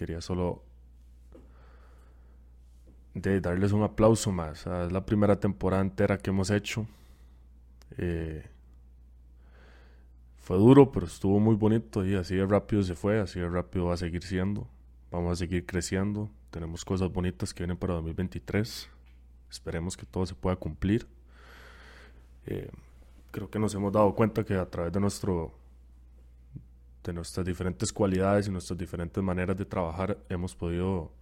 quería solo de darles un aplauso más. es la primera temporada entera que hemos hecho. Eh, fue duro, pero estuvo muy bonito y así de rápido se fue, así de rápido va a seguir siendo. Vamos a seguir creciendo. Tenemos cosas bonitas que vienen para 2023. Esperemos que todo se pueda cumplir. Eh, creo que nos hemos dado cuenta que a través de nuestro de nuestras diferentes cualidades y nuestras diferentes maneras de trabajar hemos podido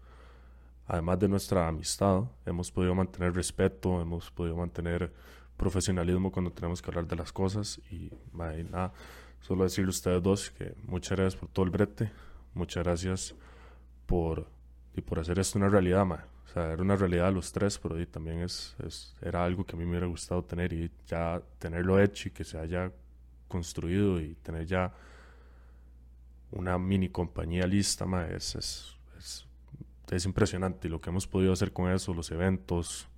además de nuestra amistad, hemos podido mantener respeto, hemos podido mantener profesionalismo cuando tenemos que hablar de las cosas. Y nada, solo decirle a ustedes dos que muchas gracias por todo el brete, muchas gracias por, y por hacer esto una realidad, o sea, era una realidad los tres, pero también es, es, era algo que a mí me hubiera gustado tener y ya tenerlo hecho y que se haya construido y tener ya una mini compañía lista, es, es es impresionante. Lo que hemos podido hacer con eso, los eventos,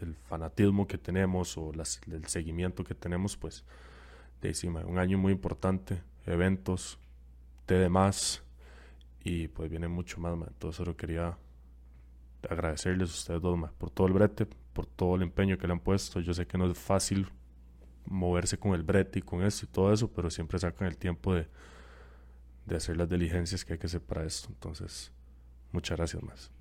el fanatismo que tenemos o el seguimiento que tenemos, pues de encima, un año muy importante, eventos, de demás y pues viene mucho más, entonces solo quería agradecerles a ustedes dos por todo el brete, por todo el empeño que le han puesto, yo sé que no es fácil moverse con el brete y con eso y todo eso, pero siempre sacan el tiempo de, de hacer las diligencias que hay que hacer para esto, entonces Muchas gracias más.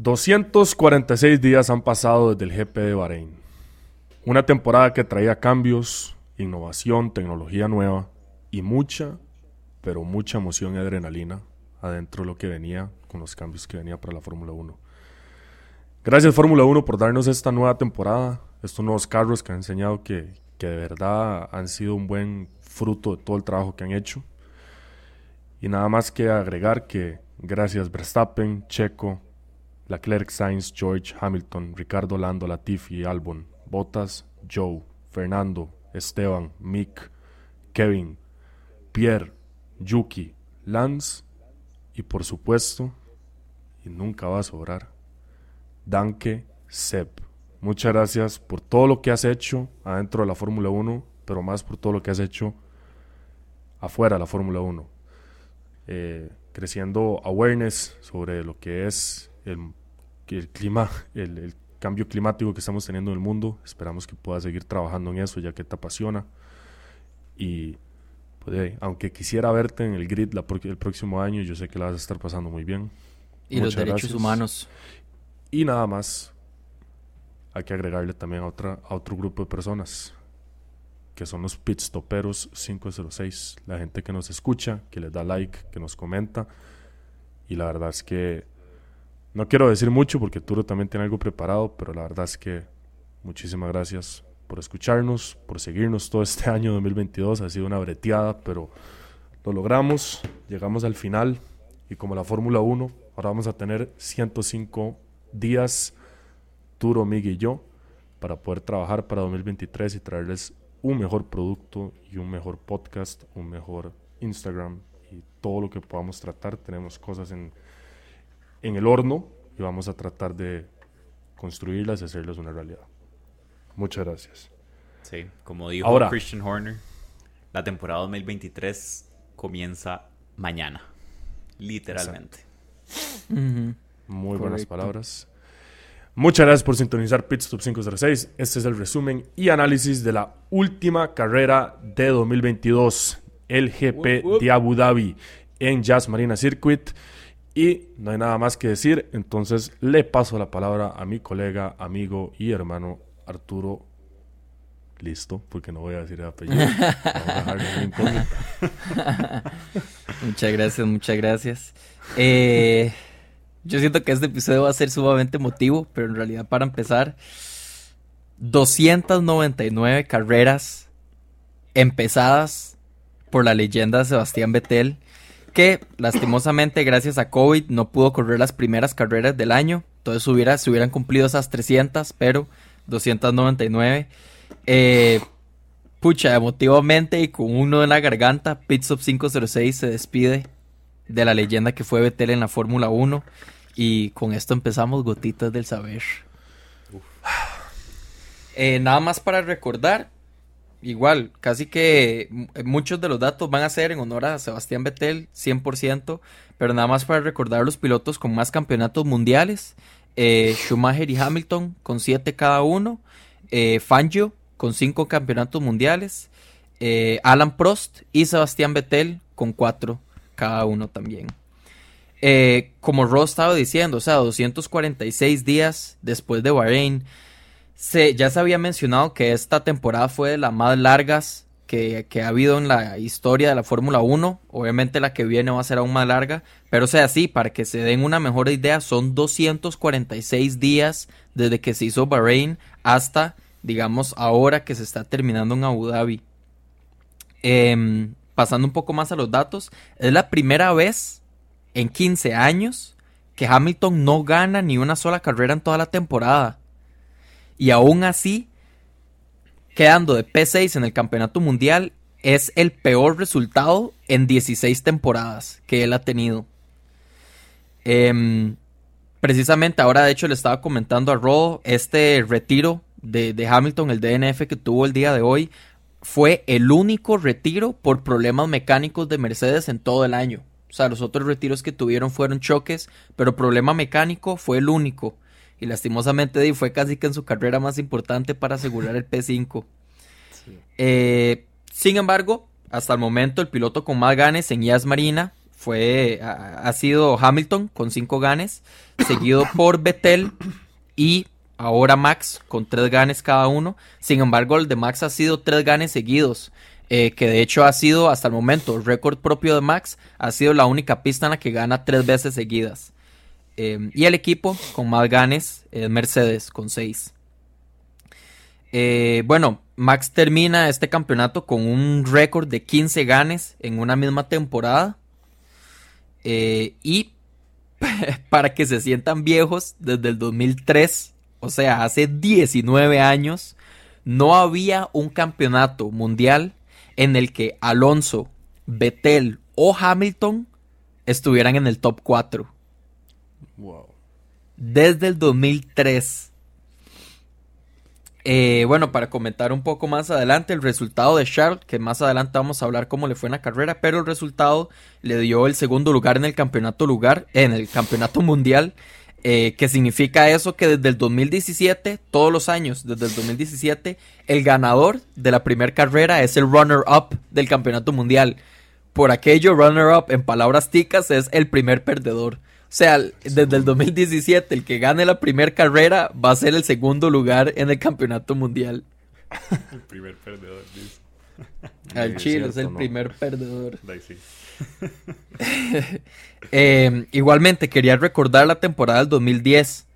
...246 días han pasado desde el GP de Bahrein... ...una temporada que traía cambios... ...innovación, tecnología nueva... ...y mucha, pero mucha emoción y adrenalina... ...adentro de lo que venía... ...con los cambios que venía para la Fórmula 1... Gracias Fórmula 1 por darnos esta nueva temporada... ...estos nuevos carros que han enseñado que, que de verdad han sido un buen fruto de todo el trabajo que han hecho. Y nada más que agregar que gracias Verstappen, Checo, Leclerc, Sainz, George, Hamilton, Ricardo Lando, Latifi, Albon, Bottas, Joe, Fernando, Esteban, Mick, Kevin, Pierre, Yuki, Lance y por supuesto, y nunca va a sobrar, Danke Seb. Muchas gracias por todo lo que has hecho adentro de la Fórmula 1, pero más por todo lo que has hecho afuera de la Fórmula 1. Eh, creciendo awareness sobre lo que es el, clima, el, cambio climático que estamos teniendo en el mundo. Esperamos que puedas seguir trabajando en eso ya que te apasiona. Y pues, aunque quisiera verte en el grid el próximo año, yo sé que la vas a estar pasando muy bien. Y los derechos humanos. Y nada más, hay que agregarle también a, otra, a otro grupo de personas, que son los pitstoperos 506, la gente que nos escucha, que les da like, que nos comenta. Y la verdad es que no quiero decir mucho porque Turo también tiene algo preparado, pero la verdad es que muchísimas gracias por escucharnos, por seguirnos todo este año 2022. Ha sido una breteada, pero lo logramos, llegamos al final y como la Fórmula 1, ahora vamos a tener 105 días Arturo, Miguel y yo para poder trabajar para 2023 y traerles un mejor producto y un mejor podcast, un mejor Instagram y todo lo que podamos tratar. Tenemos cosas en, en el horno y vamos a tratar de construirlas y hacerlas una realidad. Muchas gracias. Sí, como dijo Christian Horner, la temporada 2023 comienza mañana, literalmente. Muy buenas palabras. Muchas gracias por sintonizar Pitstop 506. Este es el resumen y análisis de la última carrera de 2022, el GP de Abu Dhabi en Jazz Marina Circuit. Y no hay nada más que decir, entonces le paso la palabra a mi colega, amigo y hermano Arturo. Listo, porque no voy a decir el apellido. muchas gracias, muchas gracias. Eh. Yo siento que este episodio va a ser sumamente emotivo, pero en realidad para empezar, 299 carreras empezadas por la leyenda Sebastián Vettel, que lastimosamente gracias a COVID no pudo correr las primeras carreras del año, entonces hubiera, se hubieran cumplido esas 300, pero 299. Eh, pucha, emotivamente y con uno en la garganta, Pitstop 506 se despide de la leyenda que fue Vettel en la Fórmula 1. Y con esto empezamos Gotitas del Saber. eh, nada más para recordar, igual, casi que muchos de los datos van a ser en honor a Sebastián Vettel, 100%, pero nada más para recordar los pilotos con más campeonatos mundiales. Eh, Schumacher y Hamilton con 7 cada uno. Eh, Fangio con 5 campeonatos mundiales. Eh, Alan Prost y Sebastián Vettel con 4 cada uno también. como Ross estaba diciendo, o sea, 246 días después de Bahrein ya se había mencionado que esta temporada fue de las más largas que, ha habido en la historia de la Fórmula 1. Obviamente la que viene va a ser aún más larga. Pero sea, sí, para que se den una mejor idea, son 246 días desde que se hizo Bahrein hasta, digamos, ahora que se está terminando en Abu Dhabi. Em, pasando un poco más a los datos, es la primera vez en 15 años que Hamilton no gana ni una sola carrera en toda la temporada. Y aún así, quedando de P6 en el campeonato mundial, es el peor resultado en 16 temporadas que él ha tenido. Em, precisamente ahora, de hecho, le estaba comentando a Ro, este retiro de, de, Hamilton, el DNF que tuvo el día de hoy, fue el único retiro por problemas mecánicos de Mercedes en todo el año. O sea, los otros retiros que tuvieron fueron choques, pero problema mecánico fue el único y lastimosamente fue casi que en su carrera más importante para asegurar el P5. Eh, sin embargo, hasta el momento el piloto con más ganes en IAS Marina fue, ha, sido Hamilton con 5 ganes, seguido por Vettel y ahora Max con 3 ganes cada uno. Sin embargo, el de Max ha sido 3 ganes seguidos. Eh, que de hecho ha sido hasta el momento el récord propio de Max, ha sido la única pista en la que gana tres veces seguidas. Em, y el equipo con más ganes es Mercedes con 6. Eh, bueno, Max termina este campeonato con un récord de 15 ganes en una misma temporada. Eh, y para que se sientan viejos, desde el 2003, o sea, hace 19 años, no había un campeonato mundial en el que Alonso, Vettel o Hamilton estuvieran en el top 4. Wow. Desde el 2003. Eh, bueno, para comentar un poco más adelante el resultado de Charles, que más adelante vamos a hablar cómo le fue en la carrera, pero el resultado le dio el segundo lugar en el campeonato lugar, en el campeonato mundial, eh, que significa eso que desde el 2017, todos los años, desde el 2017, el ganador de la primera carrera es el runner-up del campeonato mundial. Por aquello, runner-up en palabras ticas es el primer perdedor. O sea, desde el 2017, el que gane la primera carrera va a ser el segundo lugar en el campeonato mundial. El primer perdedor, dice. Al Chile es, el primer perdedor. Em, igualmente, quería recordar la temporada del 2010.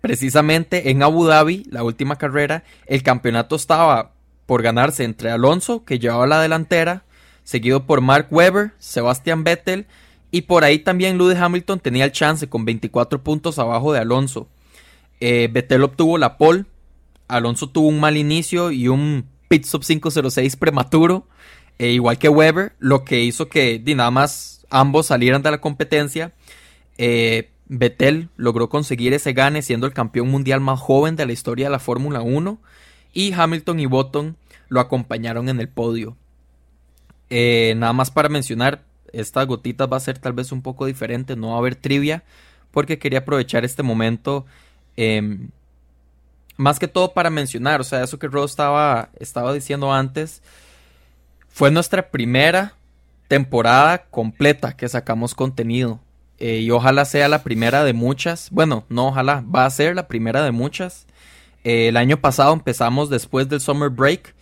Precisamente en Abu Dhabi, la última carrera, el campeonato estaba por ganarse entre Alonso, que llevaba la delantera, seguido por Mark Webber, Sebastian Vettel y por ahí también Lewis Hamilton tenía el chance con 24 puntos abajo de Alonso. Eh, Vettel obtuvo la pole. Alonso tuvo un mal inicio y un pit stop 506 prematuro. Eh, igual que Weber, lo que hizo que nada más ambos salieran de la competencia. Eh, Vettel logró conseguir ese gane siendo el campeón mundial más joven de la historia de la Fórmula 1. Y Hamilton y Button lo acompañaron en el podio. nada más para mencionar, estas gotitas va a ser tal vez un poco diferente, no va a haber trivia, porque quería aprovechar este momento, em, más que todo para mencionar, o sea, eso que Rose estaba, estaba diciendo antes, fue nuestra primera temporada completa que sacamos contenido. Eh, y ojalá sea la primera de muchas. Bueno, no, ojalá, va a ser la primera de muchas. Eh, el año pasado empezamos después del Summer Break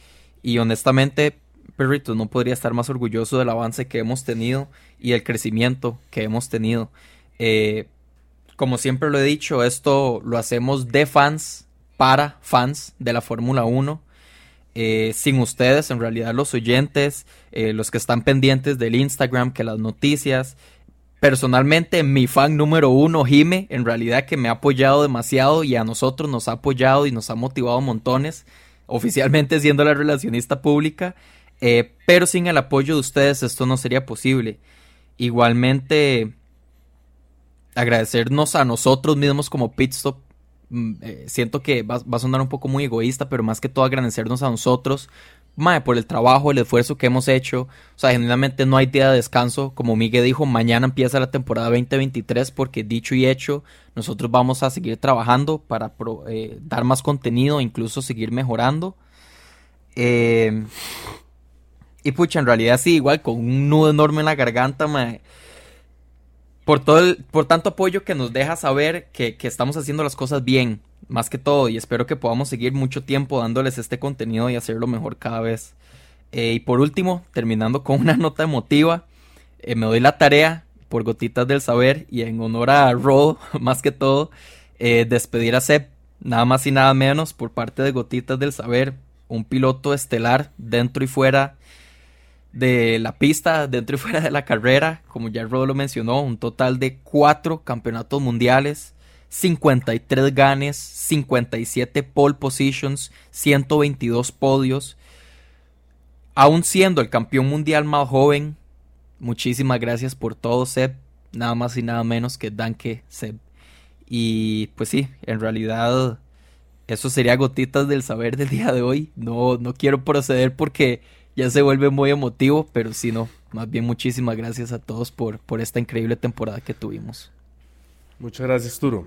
y honestamente Perrito, no podría estar más orgulloso del avance que hemos tenido y el crecimiento que hemos tenido. Eh, como siempre lo he dicho, esto lo hacemos de fans para fans de la Fórmula 1. Eh, sin ustedes, en realidad los oyentes, eh, los que están pendientes del Instagram, que las noticias. Personalmente, mi fan número uno, Jime, en realidad que me ha apoyado demasiado y a nosotros nos ha apoyado y nos ha motivado montones, oficialmente siendo la relacionista pública. Eh, pero sin el apoyo de ustedes esto no sería posible. Igualmente, agradecernos a nosotros mismos como Pitstop eh, siento que va, va, a sonar un poco muy egoísta, pero más que todo agradecernos a nosotros, mae, por el trabajo, el esfuerzo que hemos hecho. O sea, genuinamente no hay día de descanso. Como Miguel dijo, mañana empieza la temporada 2023 porque dicho y hecho, nosotros vamos a seguir trabajando para eh, dar más contenido, incluso seguir mejorando. Eh, y pucha, en realidad sí, igual con un nudo enorme en la garganta, mae por todo el, por tanto apoyo que nos deja saber que, estamos haciendo las cosas bien, más que todo, y espero que podamos seguir mucho tiempo dándoles este contenido y hacerlo mejor cada vez. Eh, y por último, terminando con una nota emotiva, eh, me doy la tarea por Gotitas del Saber y en honor a Ro, más que todo, eh, despedir a Seb, nada más y nada menos, por parte de Gotitas del Saber, un piloto estelar dentro y fuera de la pista dentro y fuera de la carrera, como ya Rodo lo mencionó, un total de cuatro campeonatos mundiales, 53 ganes, 57 pole positions, 122 podios. Aún siendo el campeón mundial más joven, muchísimas gracias por todo, Seb. Nada más y nada menos que Danke, Seb. Y pues sí, en realidad eso sería gotitas del saber del día de hoy. No, no quiero proceder porque ya se vuelve muy emotivo, pero si no, más bien muchísimas gracias a todos por, por esta increíble temporada que tuvimos. Muchas gracias, Turo.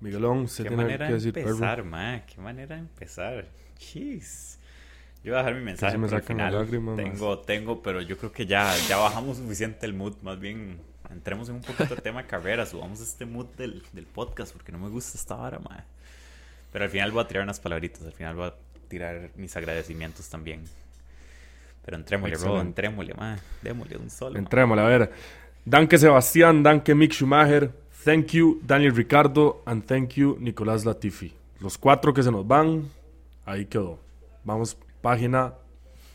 Miguelón, ¿qué manera de empezar, ma? ¿Qué manera de empezar? Jeez. Yo voy a dejar mi mensaje me final. Lágrimas, tengo, tengo, pero yo creo que ya, ya bajamos suficiente el mood. Más bien, entremos en un poquito de tema de carreras. Subamos este mood del, del podcast porque no me gusta esta hora, ma. Pero al final voy a tirar unas palabritas. Al final voy a tirar mis agradecimientos también. Pero entrémosle, bro, entrémosle, ma. Démosle un solo. Entrémosle, a ver. Danke Sebastián, danke Mick Schumacher, thank you Daniel Ricardo, and thank you Nicolás Latifi. Los cuatro que se nos van, ahí quedó. Vamos, página,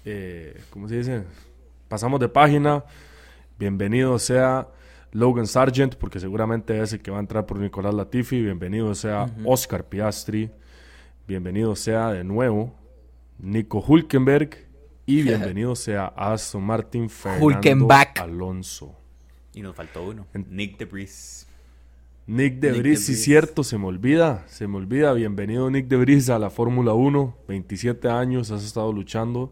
eh, ¿cómo se dice? Pasamos de página. Bienvenido sea Logan Sargent, porque seguramente es el que va a entrar por Nicolás Latifi. Bienvenido sea Oscar Piastri. Bienvenido sea de nuevo Nico Hulkenberg. Y bienvenido sea Aston Martin Fernando Alonso. Y nos faltó uno. Nick DeBris. Nick DeBris, sí cierto, se me olvida, se me olvida. Bienvenido Nick DeBris a la Fórmula 1. 27 años, has estado luchando.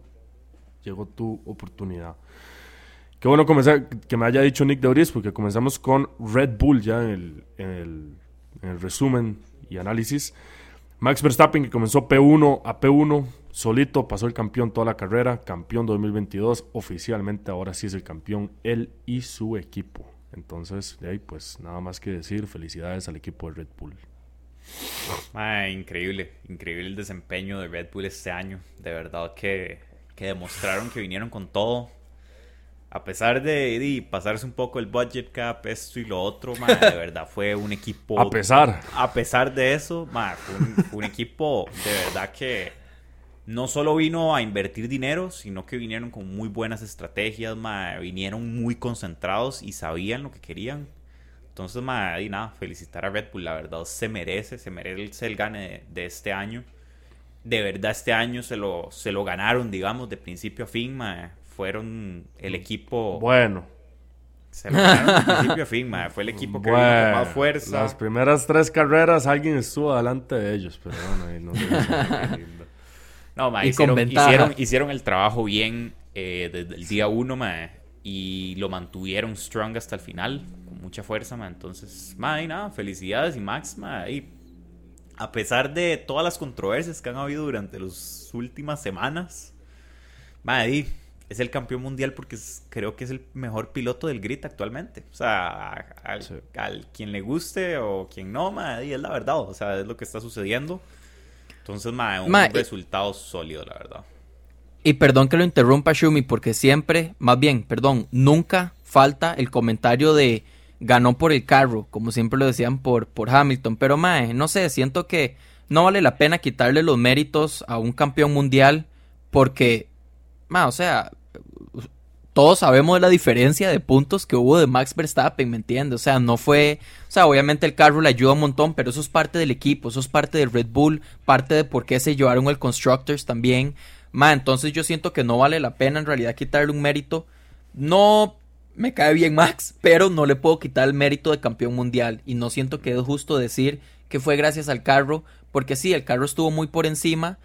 Llegó tu oportunidad. Qué bueno comenzar, que me haya dicho Nick DeBris, porque comenzamos con Red Bull ya en el, en el, en el resumen y análisis. Max Verstappen que comenzó P1 a P1, solito, pasó el campeón toda la carrera, campeón 2022, oficialmente ahora sí es el campeón él y su equipo. Entonces, de ahí pues nada más que decir, felicidades al equipo de Red Bull. increíble, increíble el desempeño de Red Bull este año. De verdad que, que demostraron que vinieron con todo a pesar de, pasarse un poco el budget cap, esto y lo otro, de verdad fue un equipo. A pesar. A pesar de eso, fue, un, equipo de verdad que no solo vino a invertir dinero, sino que vinieron con muy buenas estrategias, vinieron muy concentrados y sabían lo que querían. Entonces, y nada, felicitar a Red Bull, la verdad se merece, se merece el gane de, este año. De verdad, este año se lo, se lo ganaron, digamos, de principio a fin, fueron el equipo. Bueno. Se lo ganaron de principio a fin, Fue el equipo que bueno, con más fuerza. Las primeras tres carreras alguien estuvo delante de ellos, pero bueno, no, no hicieron, hicieron, hicieron, el trabajo bien eh, desde el día uno, ma, y lo mantuvieron strong hasta el final, con mucha fuerza, ma. Entonces, ma, y nada, felicidades y Max, ma, y a pesar de todas las controversias que han habido durante las últimas semanas, ma, y es el campeón mundial porque creo que es el mejor piloto del grid actualmente. O sea, al, quien le guste o quien no, y es la verdad. O sea, es lo que está sucediendo. Entonces, ma, un resultado sólido, la verdad. Y perdón que lo interrumpa, Shumi, porque siempre, más bien, perdón, nunca falta el comentario de ganó por el carro, como siempre lo decían por, por Hamilton. Pero, mae, no sé, siento que no vale la pena quitarle los méritos a un campeón mundial porque, ma, o sea, todos sabemos la diferencia de puntos que hubo de Max Verstappen, ¿me entiendes? O sea, no fue, o sea, obviamente el carro le ayuda un montón, pero eso es parte del equipo, eso es parte del Red Bull, parte de por qué se llevaron el Constructors también. Ma, entonces yo siento que no vale la pena en realidad quitarle un mérito. No me cae bien Max, pero no le puedo quitar el mérito de campeón mundial y no siento que es justo decir que fue gracias al carro, porque sí, el carro estuvo muy por encima,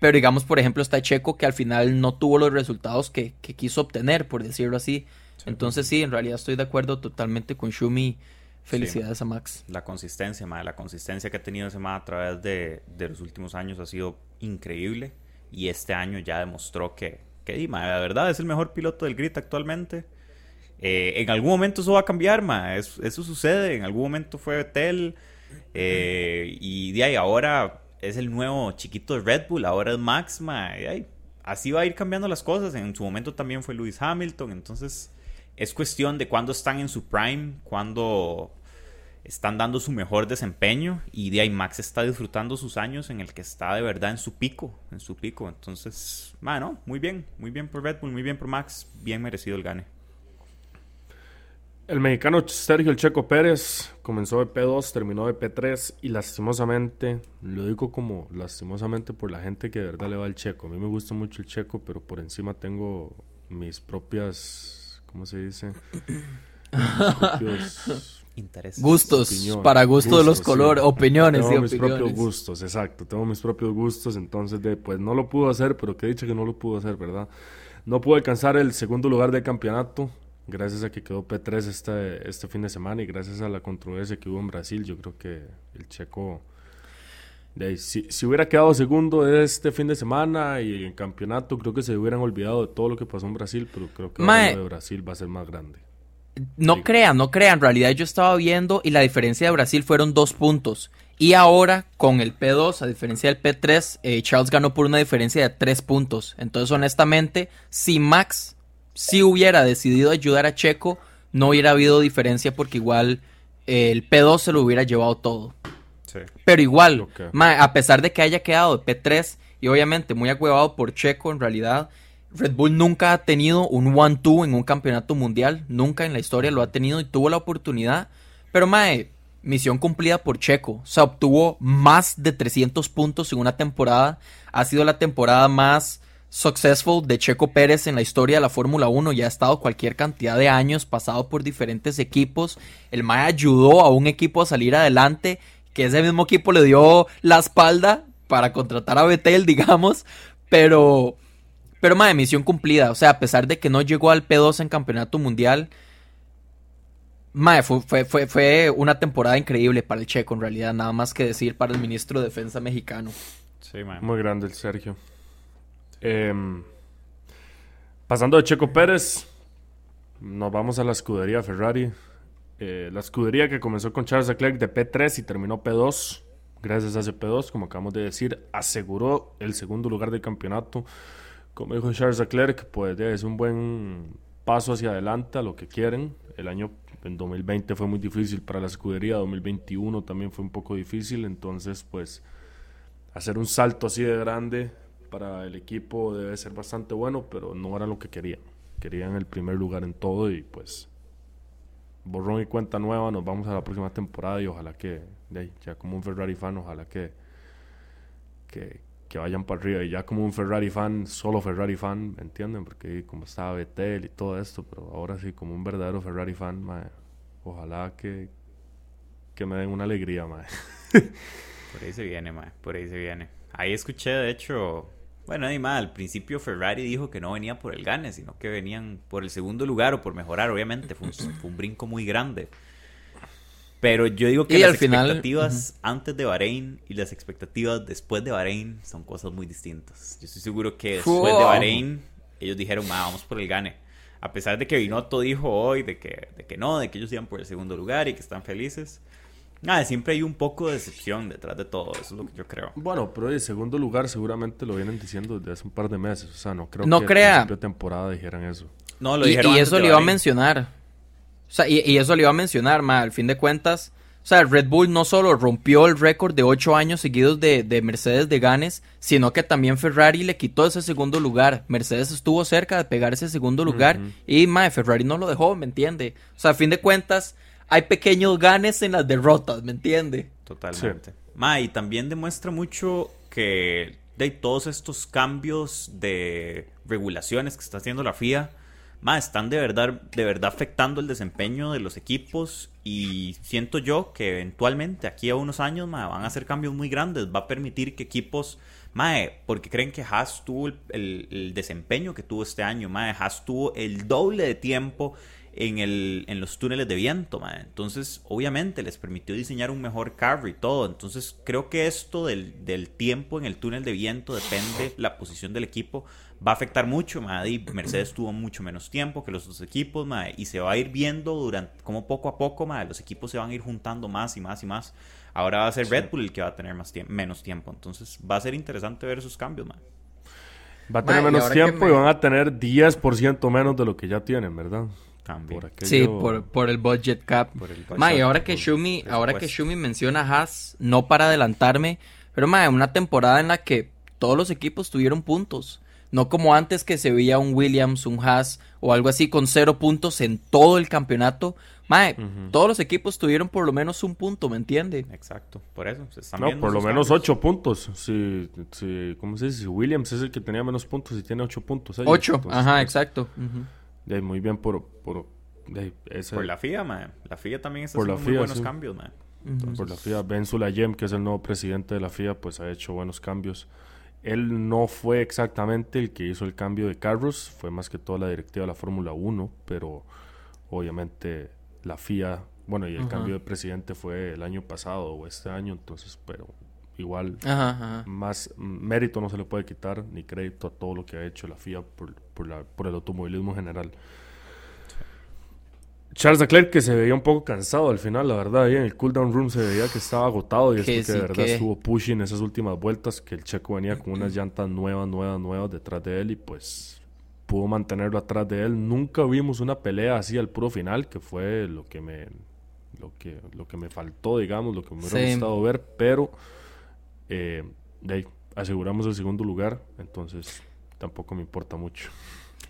pero digamos, por ejemplo, está Checo que al final no tuvo los resultados que, quiso obtener, por decirlo así. Entonces sí, en realidad estoy de acuerdo totalmente con Shumi. Felicidades a Max. La consistencia, madre, la consistencia que ha tenido ese ma a través de, los últimos años ha sido increíble. Y este año ya demostró que, que la verdad es el mejor piloto del grid actualmente. Eh, en algún momento eso va a cambiar, ma. eso sucede. En algún momento fue Betel. Eh, y de ahí ahora es el nuevo chiquito de Red Bull, ahora es Max, así va a ir cambiando las cosas. En su momento también fue Lewis Hamilton, entonces es cuestión de cuándo están en su prime, cuándo están dando su mejor desempeño y de ahí Max está disfrutando sus años en el que está de verdad en su pico, en su pico. Entonces, bueno, muy bien, muy bien por Red Bull, muy bien por Max, bien merecido el gane. El mexicano Sergio El Checo Pérez comenzó de P2, terminó de P3 y lastimosamente, lo digo como lastimosamente por la gente que de verdad le va al Checo. A mí me gusta mucho el Checo, pero por encima tengo mis propias, ¿cómo se dice? Mis propios intereses. Gustos, para gusto de los colores, opiniones. Tengo mis propios gustos, exacto, tengo mis propios gustos, entonces de, pues no lo pudo hacer, pero que he dicho que no lo pudo hacer, ¿verdad? No pudo alcanzar el segundo lugar del campeonato, gracias a que quedó P3 este, este fin de semana y gracias a la controversia que hubo en Brasil, yo creo que el checo, si, si, hubiera quedado segundo este fin de semana y en campeonato, creo que se hubieran olvidado de todo lo que pasó en Brasil, pero creo que el de Brasil va a ser más grande. No crean, no crean, en realidad yo estaba viendo y la diferencia de Brasil fueron dos puntos. Y ahora, con el P2, a diferencia del P3, eh, Charles ganó por una diferencia de tres puntos. Entonces, honestamente, si Max si hubiera decidido ayudar a Checo, no hubiera habido diferencia porque igual eh, el P2 se lo hubiera llevado todo. Pero igual, a pesar de que haya quedado de P3 y obviamente muy agüevado por Checo, en realidad Red Bull nunca ha tenido un 1-2 en un campeonato mundial. Nunca en la historia lo ha tenido y tuvo la oportunidad. Pero mae, misión cumplida por Checo. O sea, obtuvo más de 300 puntos en una temporada. Ha sido la temporada más successful de Checo Pérez en la historia de la Fórmula 1. Ya ha estado cualquier cantidad de años, pasado por diferentes equipos. El Mae ayudó a un equipo a salir adelante, que ese mismo equipo le dio la espalda para contratar a Betel, digamos. Pero, pero Mae, misión cumplida. O sea, a pesar de que no llegó al P2 en campeonato mundial. Mae, fue, fue, fue una temporada increíble para el Checo, en realidad. Nada más que decir para el ministro de Defensa mexicano. Sí, mae. Muy grande el Sergio. Em, pasando de Checo Pérez, nos vamos a la escudería Ferrari. Eh, la escudería que comenzó con Charles Leclerc de P3 y terminó P2. Gracias a ese P2, como acabamos de decir, aseguró el segundo lugar del campeonato. Como dijo Charles Leclerc, pues es un buen paso hacia adelante a lo que quieren. El año en 2020 fue muy difícil para la escudería, 2021 también fue un poco difícil, entonces pues hacer un salto así de grande para el equipo debe ser bastante bueno, pero no era lo que querían. Querían el primer lugar en todo y pues borrón y cuenta nueva, nos vamos a la próxima temporada y ojalá que, ya como un Ferrari fan, ojalá que, que, vayan para arriba. Y ya como un Ferrari fan, solo Ferrari fan, ¿me entienden? Porque como estaba Betel y todo esto, pero ahora sí, como un verdadero Ferrari fan, ojalá que, que me den una alegría, mae. Por ahí se viene, mae, por ahí se viene. Ahí escuché, de hecho, bueno, ni más, al principio Ferrari dijo que no venía por el gane, sino que venían por el segundo lugar o por mejorar, obviamente. Fue un, brinco muy grande. Pero yo digo que las expectativas antes de Bahrein y las expectativas después de Bahrein son cosas muy distintas. Yo estoy seguro que después de Bahrein ellos dijeron, vamos por el gane. A pesar de que Binotto dijo hoy de que, de que no, de que ellos iban por el segundo lugar y que están felices. Nada, siempre hay un poco de decepción detrás de todo, eso es lo que yo creo. Bueno, pero en segundo lugar seguramente lo vienen diciendo desde hace un par de meses, o sea, no creo no que crea. de temporada dijeran eso. No, lo dijeron Y, y eso le iba a mencionar. O sea, y, eso le iba a mencionar, ma, al fin de cuentas, o sea, Red Bull no solo rompió el récord de ocho años seguidos de, de, Mercedes de ganes, sino que también Ferrari le quitó ese segundo lugar. Mercedes estuvo cerca de pegar ese segundo lugar y, ma, Ferrari no lo dejó, ¿me entiende? O sea, a fin de cuentas, hay pequeños ganes en las derrotas, ¿me entiende? Totalmente. Ma, y también demuestra mucho que de todos estos cambios de regulaciones que está haciendo la FIA, más están de verdad, de verdad afectando el desempeño de los equipos y siento yo que eventualmente aquí a unos años van a hacer cambios muy grandes, va a permitir que equipos, mae, porque creen que Haas tuvo el, desempeño que tuvo este año, mae, Haas tuvo el doble de tiempo en, el, en los túneles de viento, entonces obviamente les permitió diseñar un mejor carro y todo, entonces creo que esto del, del tiempo en el túnel de viento depende la posición del equipo va a afectar mucho, y Mercedes tuvo mucho menos tiempo que los dos equipos, y se va a ir viendo durante, como poco a poco, los equipos se van a ir juntando más y más y más. Ahora va a ser Red Bull el que va a tener más menos tiempo, entonces va a ser interesante ver esos cambios, Va a tener menos tiempo y van a tener 10% menos de lo que ya tienen, ¿verdad? Sí, por, el budget cap. y ahora que Shumi, ahora que Shumi menciona Haas, no para adelantarme, pero ma, una temporada en la que todos los equipos tuvieron puntos. No como antes que se veía un Williams, un Haas o algo así con cero puntos en todo el campeonato. Mae, todos los equipos tuvieron por lo menos un punto, ¿me entiende? Exacto, por eso. no, por lo menos ocho puntos. Si, si, ¿Cómo se dice? Si Williams es el que tenía menos puntos y tiene ocho puntos. ocho, ajá, exacto. muy bien por... por, por la FIA, mae. La FIA también está haciendo muy buenos cambios, mae. Por la FIA, Ben Sulayem, que es el nuevo presidente de la FIA, pues ha hecho buenos cambios. Él no fue exactamente el que hizo el cambio de carros, fue más que todo la directiva de la Fórmula 1, pero obviamente la FIA, bueno, y el cambio de presidente fue el año pasado o este año, entonces, pero igual más mérito no se le puede quitar ni crédito a todo lo que ha hecho la FIA por, por, la, por el automovilismo general. Charles Leclerc que se veía un poco cansado al final, la verdad, ahí en el cooldown room se veía que estaba agotado y es porque de verdad estuvo pushing esas últimas vueltas, que el checo venía con unas llantas nuevas, nuevas, nuevas detrás de él y pues pudo mantenerlo atrás de él. Nunca vimos una pelea así al puro final, que fue lo que me lo que lo que me faltó, digamos, lo que me hubiera gustado ver, pero eh, de ahí, aseguramos el segundo lugar, entonces tampoco me importa mucho.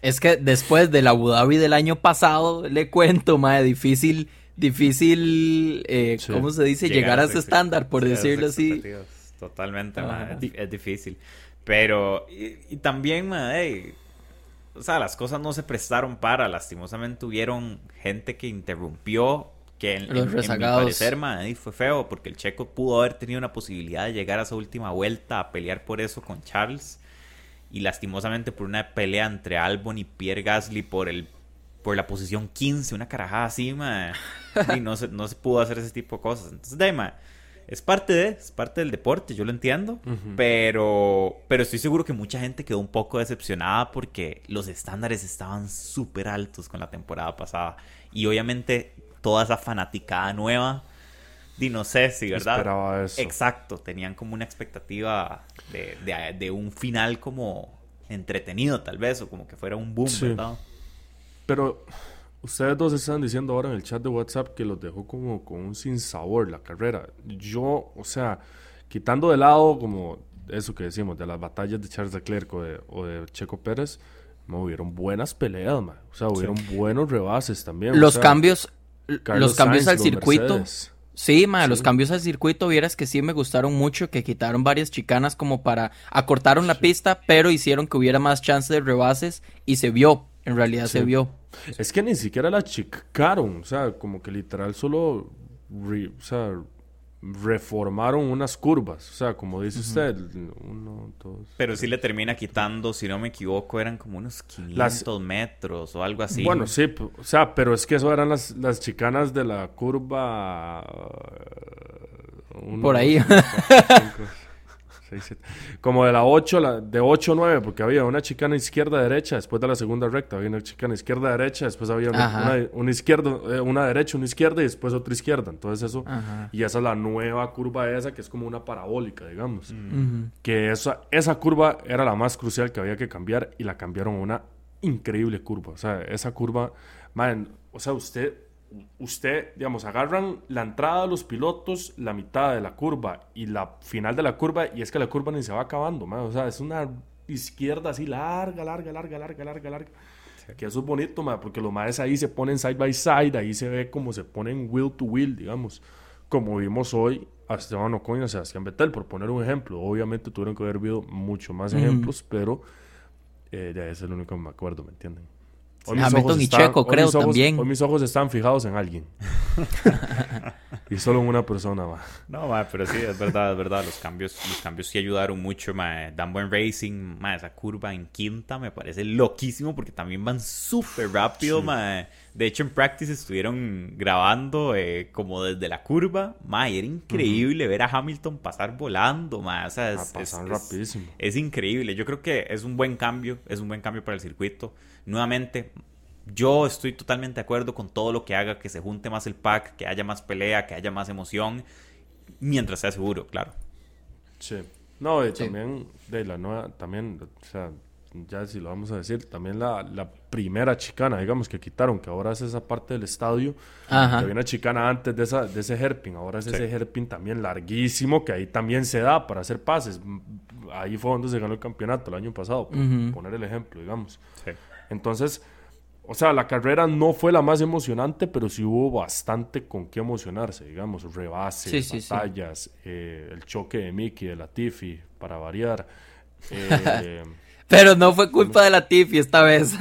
Es que después del Abu Dhabi del año pasado, le cuento, madre, difícil, difícil, eh, ¿cómo se dice? Llegar, a ese estándar, por decirlo así. Totalmente, madre, es, difícil. Pero, y, también, madre, o sea, las cosas no se prestaron para, lastimosamente hubieron gente que interrumpió que en, en, mi parecer, madre, fue feo porque el checo pudo haber tenido una posibilidad de llegar a esa última vuelta a pelear por eso con Charles y lastimosamente por una pelea entre Albon y Pierre Gasly por el por la posición 15, una carajada así, y no se, no se pudo hacer ese tipo de cosas. Entonces, de, es parte de, es parte del deporte, yo lo entiendo, pero, pero estoy seguro que mucha gente quedó un poco decepcionada porque los estándares estaban súper altos con la temporada pasada. Y obviamente toda esa fanaticada nueva Di no sé si, ¿verdad? Esperaba eso. Exacto, tenían como una expectativa de, un final como entretenido tal vez, o como que fuera un boom, ¿verdad? Pero ustedes dos están diciendo ahora en el chat de WhatsApp que los dejó como con un sinsabor la carrera. Yo, o sea, quitando de lado como eso que decimos, de las batallas de Charles Leclerc o de, o de Checo Pérez, no hubieron buenas peleas, man. O sea, hubieron buenos rebases también. Los cambios, los cambios al circuito. Sí, ma, los cambios al circuito, vieras que sí me gustaron mucho, que quitaron varias chicanas como para acortaron la pista, pero hicieron que hubiera más chance de rebases y se vio, en realidad se vio. Es que ni siquiera la chicaron, o sea, como que literal solo, o sea, reformaron unas curvas. O sea, como dice usted, uno, dos. Pero sí le termina quitando, si no me equivoco, eran como unos 500 metros o algo así. Bueno, sí, o sea, pero es que eso eran las, las chicanas de la curva. Por ahí. Como de la 8, la, de 8 a 9, porque había una chicana izquierda-derecha después de la segunda recta. Había una chicana izquierda-derecha, después había una, una, izquierda, eh, una derecha, una izquierda y después otra izquierda. Entonces eso, y esa es la nueva curva esa, que es como una parabólica, digamos. Mm. Que esa, esa curva era la más crucial que había que cambiar y la cambiaron a una increíble curva. O sea, esa curva, man, o sea, usted usted, digamos, agarran la entrada de los pilotos, la mitad de la curva y la final de la curva, y es que la curva ni se va acabando, o sea, es una izquierda así larga, larga, larga, larga, larga, larga. Que eso es bonito, porque los maes ahí se ponen side by side, ahí se ve como se ponen wheel to wheel, digamos, como vimos hoy a Esteban Ocon y a Sebastián Vettel, por poner un ejemplo. Obviamente tuvieron que haber habido mucho más ejemplos, pero eh, ya es el único que me acuerdo, ¿me entienden? Hamilton y Checo, creo, también. Hoy mis ojos están fijados en alguien. y solo en una persona, ma. No, ma, pero sí, es verdad, es verdad. Los cambios, los cambios sí ayudaron mucho, ma. Dan buen racing, ma. Esa curva en quinta me parece loquísimo porque también van súper rápido, ma. De hecho, en practice estuvieron grabando eh, como desde la curva, ma. Y era increíble ver a Hamilton pasar volando, ma. O sea, es, es, rapidísimo. es increíble. Yo creo que es un buen cambio, es un buen cambio para el circuito nuevamente, yo estoy totalmente de acuerdo con todo lo que haga que se junte más el pack, que haya más pelea, que haya más emoción, mientras sea seguro, claro. Sí. No, y también de la nueva, también, o sea, ya si lo vamos a decir, también la, la primera chicana, digamos, que quitaron, que ahora es esa parte del estadio, Ajá. que había una chicana antes de, esa, de ese herping, ahora es ese herping también larguísimo, que ahí también se da para hacer pases. Ahí fue donde se ganó el campeonato el año pasado, por poner el ejemplo, digamos. Sí. Entonces, o sea, la carrera no fue la más emocionante, pero sí hubo bastante con qué emocionarse, digamos, rebases, batallas, eh, el choque de Mickey, de Latifi, para variar. Eh, pero no fue culpa de Latifi esta vez.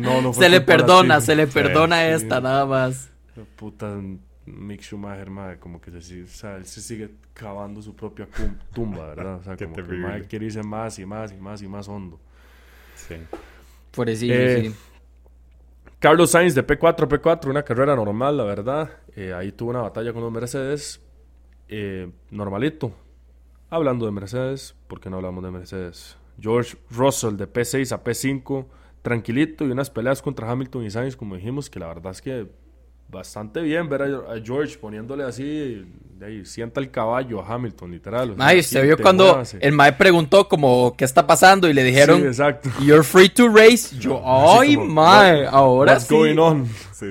No, no fue se le perdona, se le perdona esta, nada más. Puta, Mick Schumacher, madre, como que se, o sea, él se sigue cavando su propia tumba, ¿verdad? O sea, como que quiere irse más y más y más y más hondo. Sí. Por eso, eh, sí. Carlos Sainz de P4 a P4, una carrera normal, la verdad. Eh, ahí tuvo una batalla con los Mercedes. Eh, normalito. Hablando de Mercedes, ¿por qué no hablamos de Mercedes? George Russell de P6 a P5, tranquilito y unas peleas contra Hamilton y Sainz, como dijimos, que la verdad es que bastante bien ver a, George poniéndole así, de ahí, sienta el caballo a Hamilton, literal. Ay, se vio cuando el Mae preguntó como qué está pasando y le dijeron, sí, exacto. You're free to race. Yo, ay, Mae, ahora what's Going on?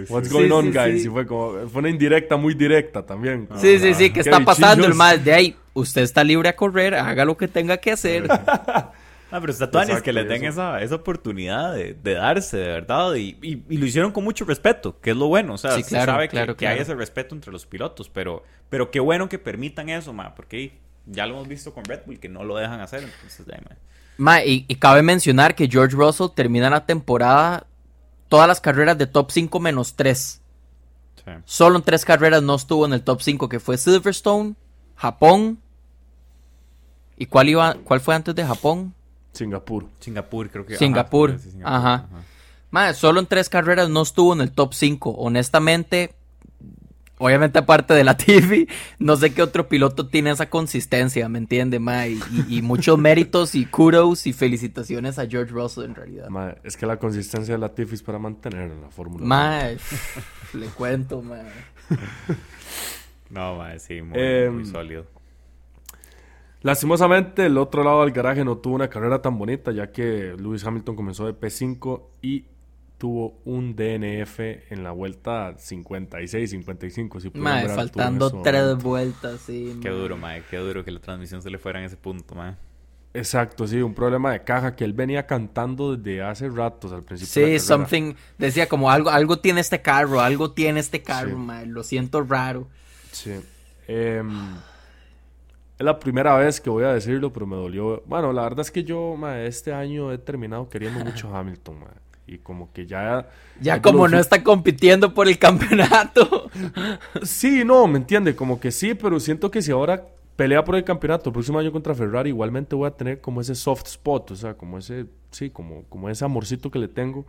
what's going on, guys? Y fue como, fue una indirecta muy directa también. Sí, sí, sí, ¿qué está pasando? El Mae, de ahí, usted está libre a correr, haga lo que tenga que hacer. Ah, pero está es que le den esa, esa oportunidad de, darse, de verdad. Y, y, lo hicieron con mucho respeto, que es lo bueno. O sea, se sabe que, que, hay ese respeto entre los pilotos. Pero, pero qué bueno que permitan eso, ma, porque ya lo hemos visto con Red Bull, que no lo dejan hacer. Entonces, ma. y, cabe mencionar que George Russell termina la temporada todas las carreras de top 5 menos 3. Solo en tres carreras no estuvo en el top 5, que fue Silverstone, Japón. ¿Y cuál, iba, cuál fue antes de Japón? Singapur. Singapur, creo que. Singapur. Ajá. ajá. solo en tres carreras no estuvo en el top 5. Honestamente, obviamente aparte de la TV, no sé qué otro piloto tiene esa consistencia, ¿me entiende, ma? Y, muchos méritos y kudos y felicitaciones a George Russell en realidad. Ma, es que la consistencia de la TV es para mantener la Fórmula Ma, le cuento, ma. no, ma, sí, muy, em, muy sólido. Lastimosamente, el otro lado del garaje no tuvo una carrera tan bonita, ya que Lewis Hamilton comenzó de P5 y tuvo un DNF en la vuelta 56, 55. Si mae, faltando tres vueltas, sí. Qué duro, mae, qué duro que la transmisión se le fuera en ese punto, mae. Exacto, sí, un problema de caja que él venía cantando desde hace ratos al principio. Sí, de la something, decía como algo, algo tiene este carro, algo tiene este carro, mae, lo siento raro. Sí. Eh, es la primera vez que voy a decirlo, pero me dolió. Bueno, la verdad es que yo, este año he terminado queriendo mucho a Hamilton, Y como que ya... Ya como no está compitiendo por el campeonato. sí, no, me entiende. Como que sí, pero siento que si ahora pelea por el campeonato el próximo año contra Ferrari, igualmente voy a tener como ese soft spot. O sea, como ese... Sí, como, como ese amorcito que le tengo.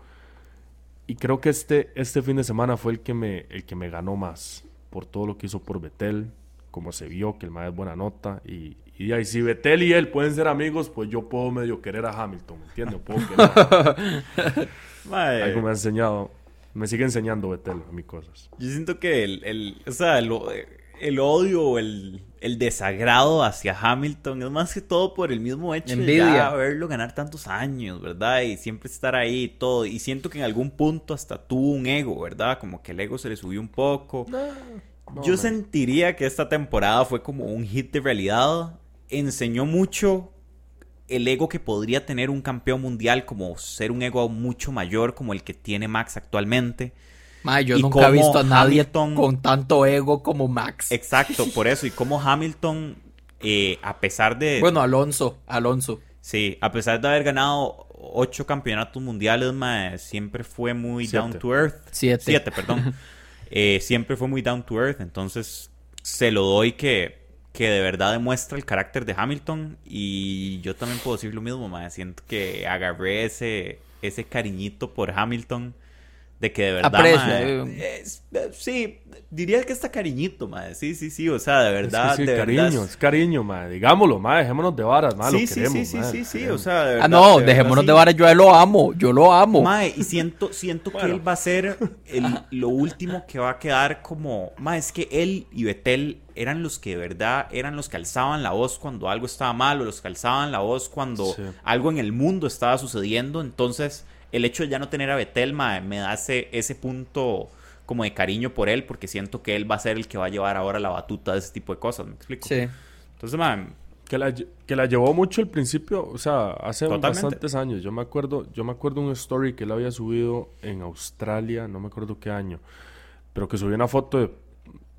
Y creo que este, este fin de semana fue el que, me, el que me ganó más. Por todo lo que hizo por Betel como se vio que el más es buena nota. Y, y, ahí, si Betel y él pueden ser amigos, pues yo puedo medio querer a Hamilton, ¿me entiendes? Puedo Algo me ha enseñado, me sigue enseñando Betel a mí cosas. Yo siento que el, el o sea, el, el odio, el, el desagrado hacia Hamilton es más que todo por el mismo hecho de ya verlo ganar tantos años, ¿verdad? Y siempre estar ahí y todo. Y siento que en algún punto hasta tuvo un ego, ¿verdad? Como que el ego se le subió un poco. Yo sentiría que esta temporada fue como un hit de realidad. Enseñó mucho el ego que podría tener un campeón mundial, como ser un ego mucho mayor como el que tiene Max actualmente. yo nunca he visto a nadie con tanto ego como Max. Exacto, por eso. Y como Hamilton, eh, a pesar de... Bueno, Alonso, Alonso. Sí, a pesar de haber ganado ocho campeonatos mundiales, siempre fue muy down to earth. Siete. Siete, perdón. Eh, siempre fue muy down to earth, entonces se lo doy que, que de verdad demuestra el carácter de Hamilton y yo también puedo decir lo mismo, mae. Siento que agarré ese, ese cariñito por Hamilton de que de verdad. Eh. sí, diría que está cariñito, madre. Sí, sí, sí. O sea, de verdad. sí, cariño, es cariño, madre. Digámoslo, madre. Dejémonos de varas, madre. Sí, sí, sí, sí, sí, sí, O sea, de verdad, Ah, no, dejémonos de varas. Yo lo amo. Yo lo amo. Madre, y siento, siento que él va a ser el, lo último que va a quedar como. Madre, es que él y Betel eran los que de verdad eran los que alzaban la voz cuando algo estaba mal o los que alzaban la voz cuando algo en el mundo estaba sucediendo. Entonces el hecho de ya no tener a Betelma me da ese, punto como de cariño por él, porque siento que él va a ser el que va a llevar ahora la batuta de ese tipo de cosas, ¿me explico? Sí. Entonces, ma, que la, que la llevó mucho al principio, o sea, hace bastantes años. Yo me acuerdo, yo me acuerdo un story que él había subido en Australia, no me acuerdo qué año, pero que subió una foto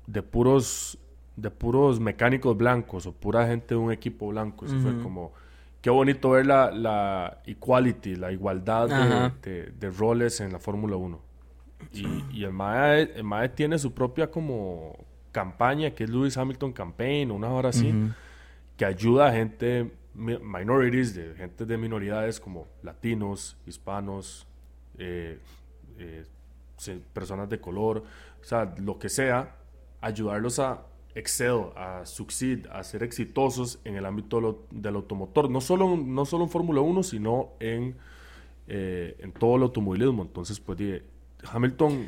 de, puros de puros mecánicos blancos o pura gente de un equipo blanco. Eso fue como qué bonito ver la, la equality, la igualdad de, roles en la Fórmula 1. Y, el, MAE, tiene su propia como campaña, que es Lewis Hamilton Campaign, una hora así, que ayuda a gente, minorities, de gente de minoridades como latinos, hispanos, eh, eh, personas de color, o sea, lo que sea, ayudarlos a excel, a succeed, a ser exitosos en el ámbito del automotor, no solo, no solo en Fórmula 1, sino en, eh, en todo el automovilismo. Entonces, pues Hamilton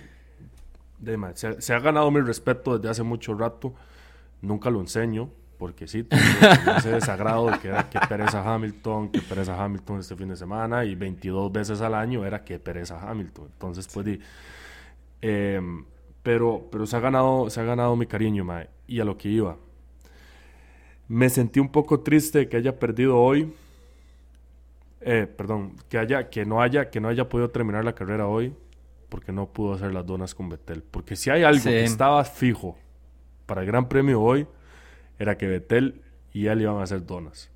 se, se, ha ganado mi respeto desde hace mucho rato, nunca lo enseño, porque sí, ese desagrado de que era que pereza Hamilton, que pereza Hamilton este fin de semana, y 22 veces al año era que pereza Hamilton. Entonces, pues, eh, pero, pero se ha ganado, se ha ganado mi cariño, mae y a lo que iba. Me sentí un poco triste que haya perdido hoy. Eh, perdón, que haya, que no haya, que no haya podido terminar la carrera hoy, porque no pudo hacer las donas con Betel. Porque si hay algo que estaba fijo para el Gran Premio hoy, era que Betel y él iban a hacer donas.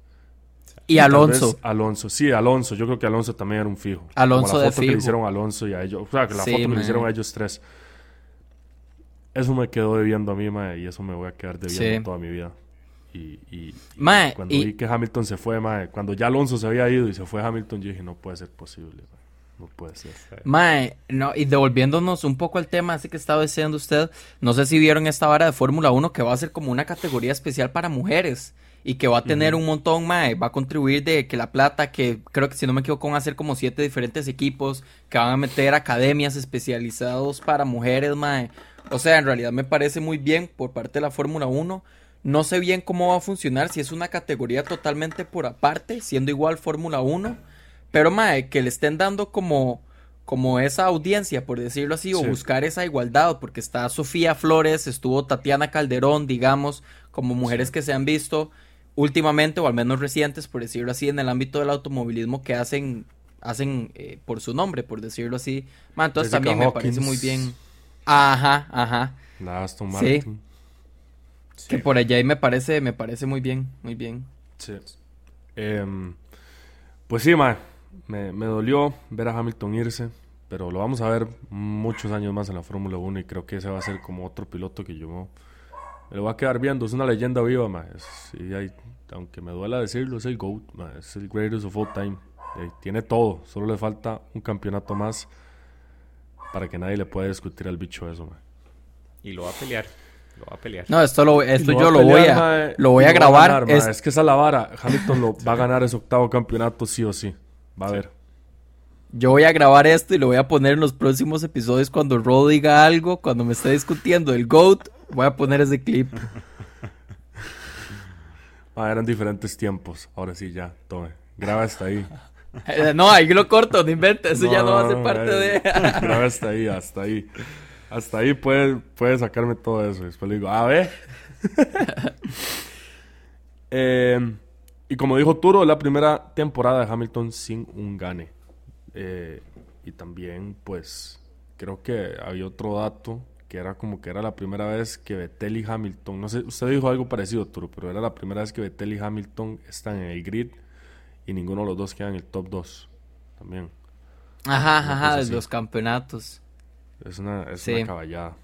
Y, Alonso. Alonso, sí, Alonso. Yo creo que Alonso también era un fijo. Alonso la foto que le hicieron a Alonso y a ellos. O sea, que la foto que le hicieron a ellos tres. Eso me quedó debiendo a mí, mae, y eso me voy a quedar debiendo toda mi vida. Y, y, cuando vi que Hamilton se fue, mae, cuando ya Alonso se había ido y se fue Hamilton, yo dije, no puede ser posible, No puede ser. Mae, no, y devolviéndonos un poco al tema, así que estaba diciendo usted, no sé si vieron esta vara de Fórmula 1 que va a ser como una categoría especial para mujeres y que va a tener un montón, mae, va a contribuir de que la plata, que creo que si no me equivoco van a ser como siete diferentes equipos, que van a meter academias especializados para mujeres, mae. O sea, en realidad me parece muy bien por parte de la Fórmula 1. No sé bien cómo va a funcionar, si es una categoría totalmente por aparte, siendo igual Fórmula 1. Pero, mae, que le estén dando como, como esa audiencia, por decirlo así, o buscar esa igualdad, porque está Sofía Flores, estuvo Tatiana Calderón, digamos, como mujeres que se han visto últimamente, o al menos recientes, por decirlo así, en el ámbito del automovilismo que hacen, hacen eh, por su nombre, por decirlo así. Mae, entonces también me parece muy bien. Ajá, ajá. La Aston Martin. Sí. Que por allá ahí me parece, me parece muy bien, muy bien. Sí. Em, pues sí, ma, me, me, dolió ver a Hamilton irse, pero lo vamos a ver muchos años más en la Fórmula 1 y creo que ese va a ser como otro piloto que yo me lo voy a quedar viendo. Es una leyenda viva, ma. y hay, aunque me duela decirlo, es el GOAT, ma. es el greatest of all time. tiene todo, solo le falta un campeonato más para que nadie le pueda discutir al bicho eso, man. Y lo va a pelear. Lo va a pelear. No, esto, lo, esto yo lo, voy a, lo voy a grabar. es... que esa la vara. Hamilton lo va a ganar ese octavo campeonato sí o sí. Va a ver. Yo voy a grabar esto y lo voy a poner en los próximos episodios cuando Rod diga algo, cuando me esté discutiendo el GOAT, voy a poner ese clip. ah, eran diferentes tiempos. Ahora sí, ya, tome. Graba hasta ahí. Eh, no, ahí lo corto, no inventes, eso ya no va a ser parte de. Pero hasta ahí, hasta ahí. Hasta ahí puede, puede sacarme todo eso. Después le digo, a ver. Em, y como dijo Turo, la primera temporada de Hamilton sin un gane. Eh, y también, pues, creo que había otro dato que era como que era la primera vez que Vettel y Hamilton, no sé, usted dijo algo parecido, Turo, pero era la primera vez que Vettel y Hamilton están en el grid y ninguno de los dos queda en el top 2 también. Ajá, ajá, de los campeonatos. Es una, es una caballada.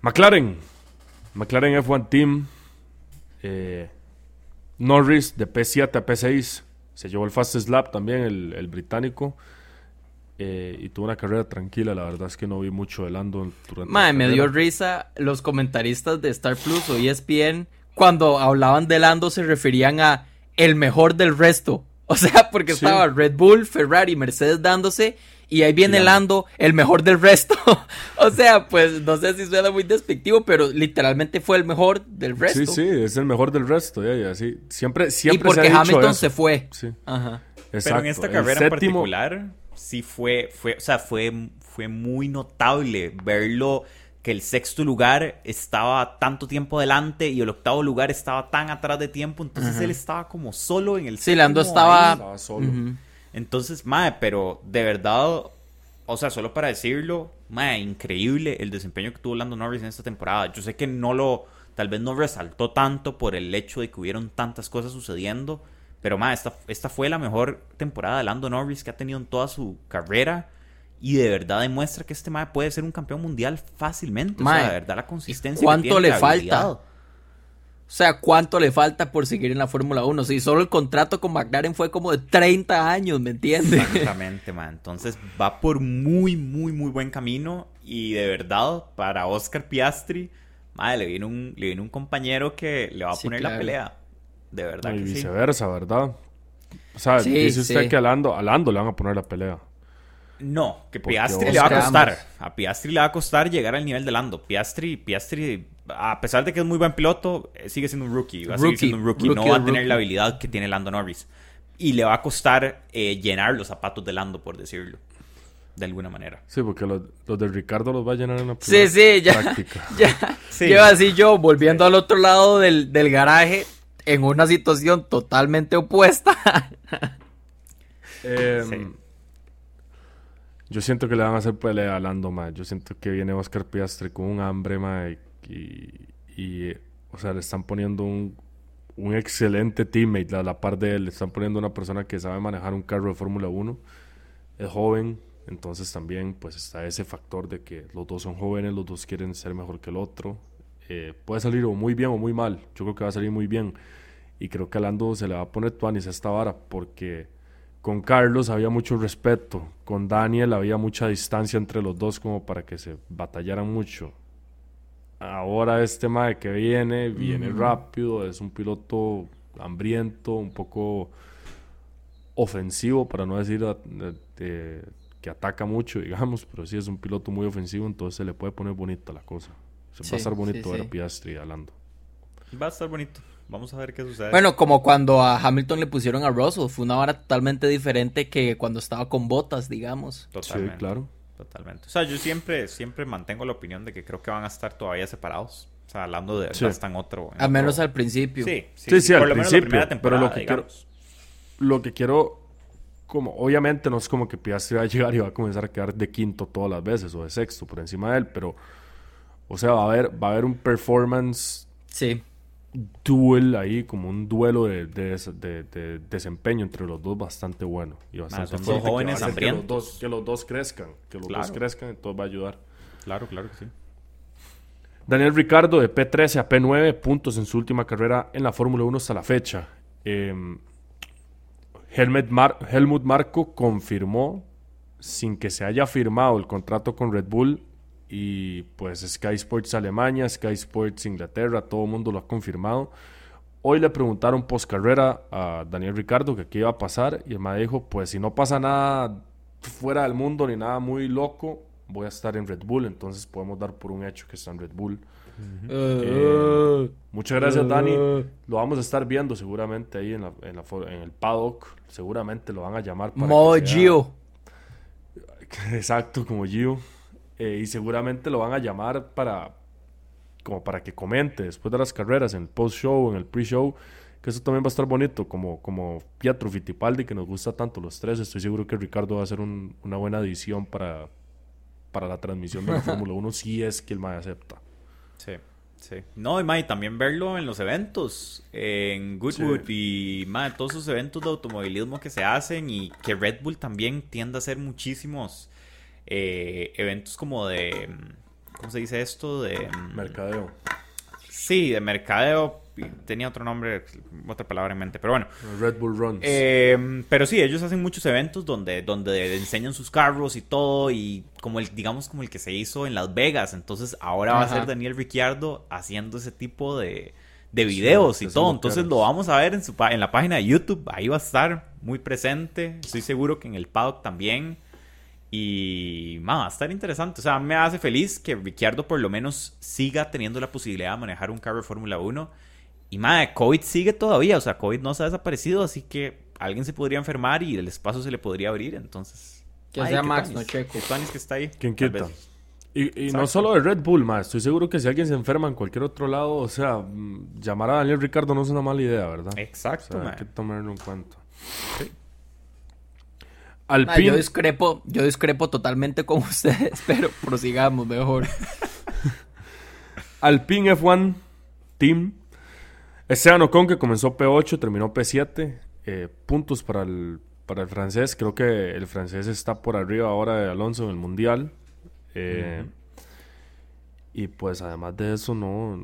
McLaren. McLaren F1 Team. Eh, Norris de P7 a P6. Se llevó el Fastest Lap también, el, el británico. Eh, y tuvo una carrera tranquila. La verdad es que no vi mucho de Lando durante Madre, me dio risa los comentaristas de Star Plus o ESPN. Cuando hablaban de Lando se referían a el mejor del resto. O sea, porque estaba Red Bull, Ferrari, Mercedes dándose y ahí viene Lando, el mejor del resto. o sea, pues no sé si suena muy despectivo, pero literalmente fue el mejor del resto. Sí, sí, es el mejor del resto, ya, ya, sí. Siempre, siempre Y porque Hamilton se fue. Sí. Ajá. Pero en esta carrera en particular, sí fue, fue, o sea, fue, fue muy notable verlo que el sexto lugar estaba tanto tiempo adelante y el octavo lugar estaba tan atrás de tiempo, entonces él estaba como solo en el Sí, Lando estaba... solo. Entonces, mae, pero de verdad, o sea, solo para decirlo, mae, increíble el desempeño que tuvo Lando Norris en esta temporada. Yo sé que no lo, tal vez no resaltó tanto por el hecho de que hubieron tantas cosas sucediendo, pero mae, esta, esta fue la mejor temporada de Lando Norris que ha tenido en toda su carrera. Y de verdad demuestra que este mae puede ser un campeón mundial fácilmente. o sea, de verdad la consistencia. ¿Cuánto le falta? O sea, ¿cuánto le falta por seguir en la Fórmula 1? Si solo el contrato con McLaren fue como de 30 años, ¿me entiendes? Exactamente, man. Entonces va por muy, muy, muy buen camino. Y de verdad, para Oscar Piastri, madre, le viene un, le viene un compañero que le va a poner la pelea. De verdad. Y viceversa, ¿verdad? O sea, dice usted que a Lando, a Lando le van a poner la pelea. No, que Piastri le va a costar. A Piastri le va a costar llegar al nivel de Lando. Piastri, Piastri a pesar de que es muy buen piloto, eh, sigue siendo un rookie. Va a seguir siendo un rookie. no va a tener la habilidad que tiene Lando Norris. Y le va a costar eh, llenar los zapatos de Lando, por decirlo. De alguna manera. Sí, porque los, de Ricardo los va a llenar en una Sí, sí, ya. ya. Sí. así yo, volviendo al otro lado del, garaje, en una situación totalmente opuesta. Em, yo siento que le van a hacer pelea a Lando, más. Yo siento que viene Oscar Piastre con un hambre, más y, o sea, le están poniendo un, un excelente teammate a la par de él. Le están poniendo una persona que sabe manejar un carro de Fórmula 1. Es joven, entonces también pues está ese factor de que los dos son jóvenes, los dos quieren ser mejor que el otro. Eh, puede salir o muy bien o muy mal. Yo creo que va a salir muy bien. Y creo que a Lando se le va a poner tuanis a esta vara porque con Carlos había mucho respeto. Con Daniel había mucha distancia entre los dos como para que se batallaran mucho. Ahora este tema de que viene, viene rápido, es un piloto hambriento, un poco ofensivo, para no decir que ataca mucho, digamos, pero sí es un piloto muy ofensivo, entonces se le puede poner bonita la cosa. va a estar bonito ver a Piastri hablando. Va a estar bonito. Vamos a ver qué sucede. Bueno, como cuando a Hamilton le pusieron a Russell, fue una vara totalmente diferente que cuando estaba con botas, digamos. Totalmente. Sí, claro. Totalmente. O sea, yo siempre, siempre mantengo la opinión de que creo que van a estar todavía separados. O sea, hablando de verdad están otro. Al menos al principio. Sí, sí, sí, al principio. pero lo que quiero, lo que quiero, como obviamente no es como que Piastri va a llegar y va a comenzar a quedar de quinto todas las veces o de sexto por encima de él, pero, o sea, va a haber, va a haber un performance. Sí duel ahí, como un duelo de, de, desempeño entre los dos bastante bueno. Y bastante son jóvenes que, que, los dos, que los dos crezcan, que los dos crezcan, entonces va a ayudar. Claro, claro que sí. Daniel Ricardo de P13 a P9 puntos en su última carrera en la Fórmula 1 hasta la fecha. Eh, Helmut Marco confirmó, sin que se haya firmado el contrato con Red Bull, y pues Sky Sports Alemania, Sky Sports Inglaterra, todo el mundo lo ha confirmado. Hoy le preguntaron post carrera a Daniel Ricardo que qué iba a pasar y el me dijo, pues si no pasa nada fuera del mundo ni nada muy loco, voy a estar en Red Bull, entonces podemos dar por un hecho que está en Red Bull. Eh, muchas gracias Dani, lo vamos a estar viendo seguramente ahí en, la, en, en el paddock, seguramente lo van a llamar para... Modo Gio. Exacto, como Gio. Eh, y seguramente lo van a llamar para como para que comente después de las carreras, en el post-show, en el pre-show, que eso también va a estar bonito, como, como Pietro Fittipaldi, que nos gusta tanto los tres. Estoy seguro que Ricardo va a ser una buena adición para, para la transmisión de la Fórmula 1, si es que el MAE acepta. Sí. Sí. No, y mae, también verlo en los eventos, en Goodwood y mae, todos esos eventos de automovilismo que se hacen y que Red Bull también tiende a hacer muchísimos eh, eventos como de, ¿cómo se dice esto? De mm, mercadeo. Sí, de mercadeo tenía otro nombre, otra palabra en mente, pero bueno. Red Bull Runs. Em, pero sí, ellos hacen muchos eventos donde, donde enseñan sus carros y todo, y como el, digamos, como el que se hizo en Las Vegas. Entonces ahora va a ser Daniel Ricciardo haciendo ese tipo de, de videos y todo. Entonces lo vamos a ver en, su, en la página de YouTube, ahí va a estar muy presente. Estoy seguro que en el paddock también. Y va a estar interesante. O sea, me hace feliz que Ricciardo por lo menos siga teniendo la posibilidad de manejar un carro de Fórmula 1 y madre, COVID sigue todavía, o sea, COVID no se ha desaparecido, así que alguien se podría enfermar y el espacio se le podría abrir, entonces. Que sea Max, no Checo. que está ahí. ¿Quién quita? Y, no solo de Red Bull, más. Estoy seguro que si alguien se enferma en cualquier otro lado, o sea, mm, llamar a Daniel Ricardo no es una mala idea, ¿verdad? Exacto, Hay que tomarlo en cuenta. Sí. Alpine... yo discrepo, yo discrepo totalmente con ustedes, pero prosigamos mejor. Alpine F1 Team Esteban Ocon, que comenzó P8, terminó P7. Eh, puntos para el, para el francés. Creo que el francés está por arriba ahora de Alonso en el Mundial. Eh, y pues además de eso, no,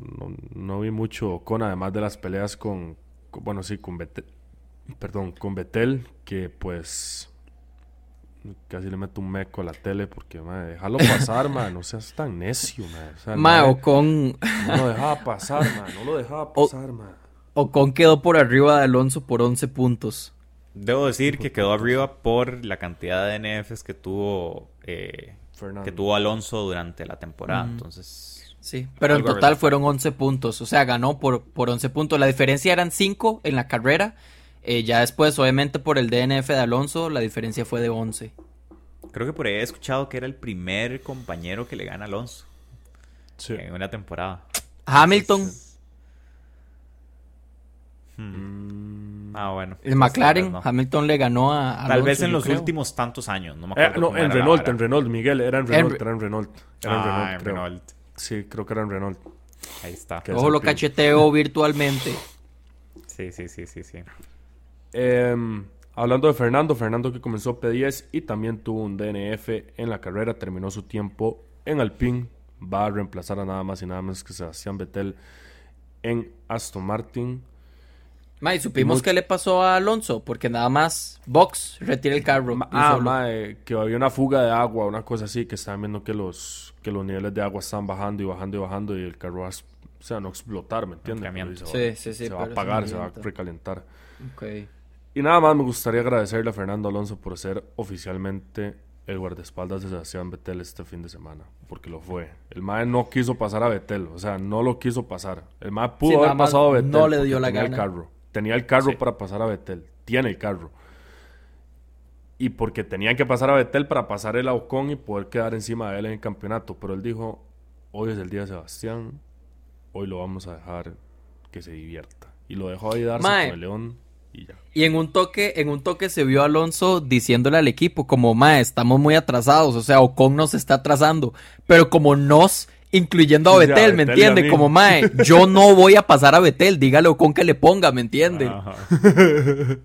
no, vi mucho Ocon, además de las peleas con, bueno, sí, con Betel, perdón, con Betel, que pues casi le meto un meco a la tele porque, madre, déjalo pasar, man, no seas tan necio, man. O Ocon... No lo dejaba pasar, man, no lo dejaba pasar, o, man. Ocon quedó por arriba de Alonso por 11 puntos. Debo decir que quedó arriba por la cantidad de NFs que tuvo eh, que tuvo Alonso durante la temporada, entonces... Sí, pero en total fueron 11 puntos, o sea, ganó por, por 11 puntos. La diferencia eran 5 en la carrera eh, ya después, obviamente, por el DNF de Alonso, la diferencia fue de 11. Creo que por ahí he escuchado que era el primer compañero que le gana a Alonso. Sí. En una temporada. Hamilton. Hmm. Ah, bueno. El McLaren, Hamilton le ganó a. Tal vez en los últimos tantos años, no me acuerdo. Eh, no, en Renault, en Renault, Miguel, era en Renault, era en Renault. Era en ah, Renault, Sí, creo que era en Renault. Ahí está. Ojo, lo cacheteo virtualmente. Sí, sí, sí, sí, sí. Em, hablando de Fernando, Fernando que comenzó P10 y también tuvo un DNF en la carrera, terminó su tiempo en Alpine, va a reemplazar a nada más y nada menos que Sebastián Vettel en Aston Martin. May, supimos qué le pasó a Alonso, porque nada más Box retira el carro. ah, mae, que había una fuga de agua, una cosa así, que estaban viendo que los, que los niveles de agua están bajando y bajando y bajando y el carro va a, o sea, no explotar, ¿me entiendes? Sí, sí, sí. Se va a apagar, se va a recalentar. Okay. Y nada más me gustaría agradecerle a Fernando Alonso por ser oficialmente el guardaespaldas de Sebastián Vettel este fin de semana, porque lo fue. El MAE no quiso pasar a Vettel, o sea, no lo quiso pasar. El MAE pudo haber pasado a Vettel. No le dio la tenía gana. El carro. Tenía el carro para pasar a Vettel. Tiene el carro. Y porque tenían que pasar a Vettel para pasar el Ocon y poder quedar encima de él en el campeonato. Pero él dijo, hoy es el día de Sebastián, hoy lo vamos a dejar que se divierta. Y lo dejó ahí darse con el León y en un toque, en un toque se vio Alonso diciéndole al equipo como, mae, estamos muy atrasados, o sea, Ocon nos está atrasando, pero como nos, incluyendo a Betel, ¿me entiende? Como, mae, yo no voy a pasar a Betel, dígale a Ocon que le ponga, ¿me entiende?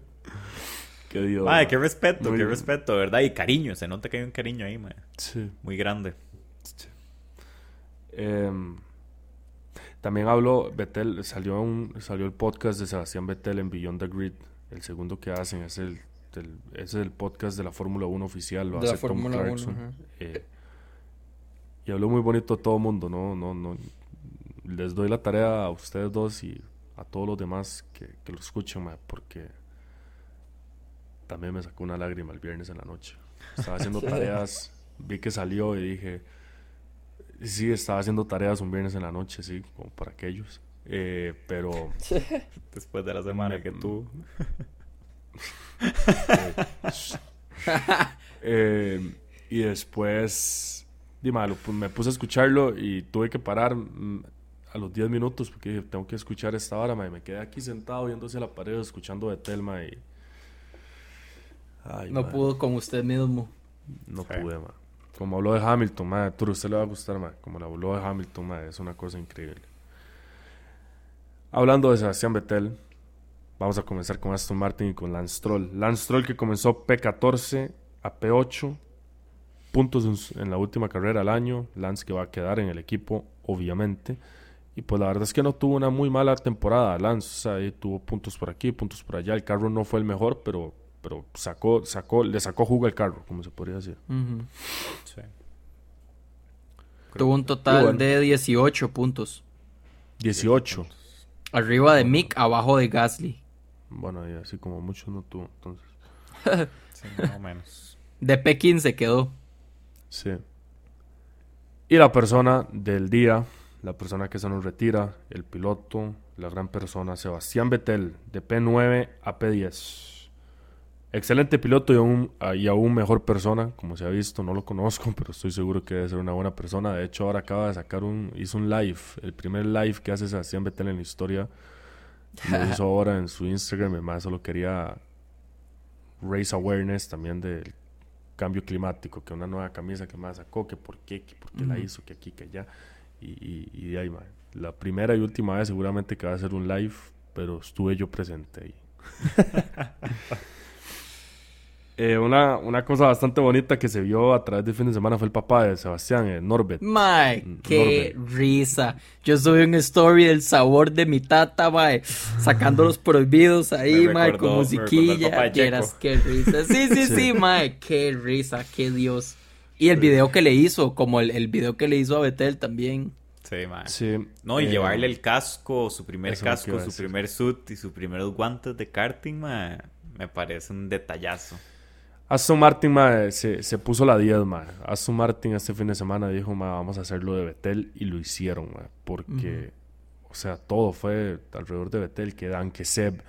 qué Dios. Mae, qué respeto, qué respeto, ¿verdad? Y cariño, se nota que hay un cariño ahí, mae. Sí. Muy grande. Eh... También habló, Betel, salió, un, salió el podcast de Sebastián Betel en Beyond the Grid. El segundo que hacen es el, es el podcast de la Fórmula 1 oficial, lo hace Tom Clarkson. Eh, y habló muy bonito a todo el mundo, ¿no? No, no, les doy la tarea a ustedes dos y a todos los demás que, que lo escuchen, porque también me sacó una lágrima el viernes en la noche. Estaba haciendo tareas, vi que salió y dije Sí, estaba haciendo tareas un viernes en la noche, sí, como para aquellos. Eh, pero. Después de la semana que tú. Eh, y después. Dime, me puse a escucharlo y tuve que parar mm, a los 10 minutos porque tengo que escuchar esta hora, me quedé aquí sentado viéndose la pared, escuchando de Telma y. no pudo con usted mismo. No pude, man. Como habló de Hamilton, madre, a usted le va a gustar, madre. Como la habló de Hamilton, madre, es una cosa increíble. Hablando de Sebastián Vettel, vamos a comenzar con Aston Martin y con Lance Stroll. Lance Stroll que comenzó P14 a P8, puntos en, la última carrera del año. Lance que va a quedar en el equipo, obviamente. Y pues la verdad es que no tuvo una muy mala temporada. Lance ahí tuvo puntos por aquí, puntos por allá. El carro no fue el mejor, pero, pero sacó, sacó, le sacó jugo al carro, como se podría decir. Tuvo un total de 18 puntos. 18. Arriba de Mick, abajo de Gasly. Bueno, y así como muchos no tuvo, entonces. sí, más o menos. De P15 quedó. Sí. Y la persona del día, la persona que se nos retira, el piloto, la gran persona, Sebastián Vettel, de P9 a P10. Excelente piloto y aún, y aún mejor persona, como se ha visto, no lo conozco, pero estoy seguro que debe ser una buena persona. De hecho, ahora acaba de sacar un, hizo un live, el primer live que hace Sebastián Vettel en la historia. Lo hizo ahora en su Instagram, además solo quería raise awareness también del cambio climático, que una nueva camisa que más sacó, que por qué, que por qué la hizo, que aquí, que allá. Y, y, de ahí, la primera y última vez seguramente que va a ser un live, pero estuve yo presente ahí. Eh, una, una, cosa bastante bonita que se vio a través del fin de semana fue el papá de Sebastián, eh, Norbert. Mae, qué risa. Yo subí un story del sabor de mi tata, mae, sacando los prohibidos ahí, mae, con musiquilla. qué risa. Sí, sí, sí, mae, qué risa, qué Dios. Y el video que le hizo, como el, el video que le hizo a Betel también. Sí, mae. Sí. No, y eh, llevarle el casco, su primer casco, su primer suit y sus primeros guantes de karting, mae, me parece un detallazo. Aston Martin se, puso la 10, ma. Aston Martin este fin de semana dijo, ma, vamos a hacerlo de Betel y lo hicieron, porque, o sea, todo fue alrededor de Betel, que Dan, que Seb,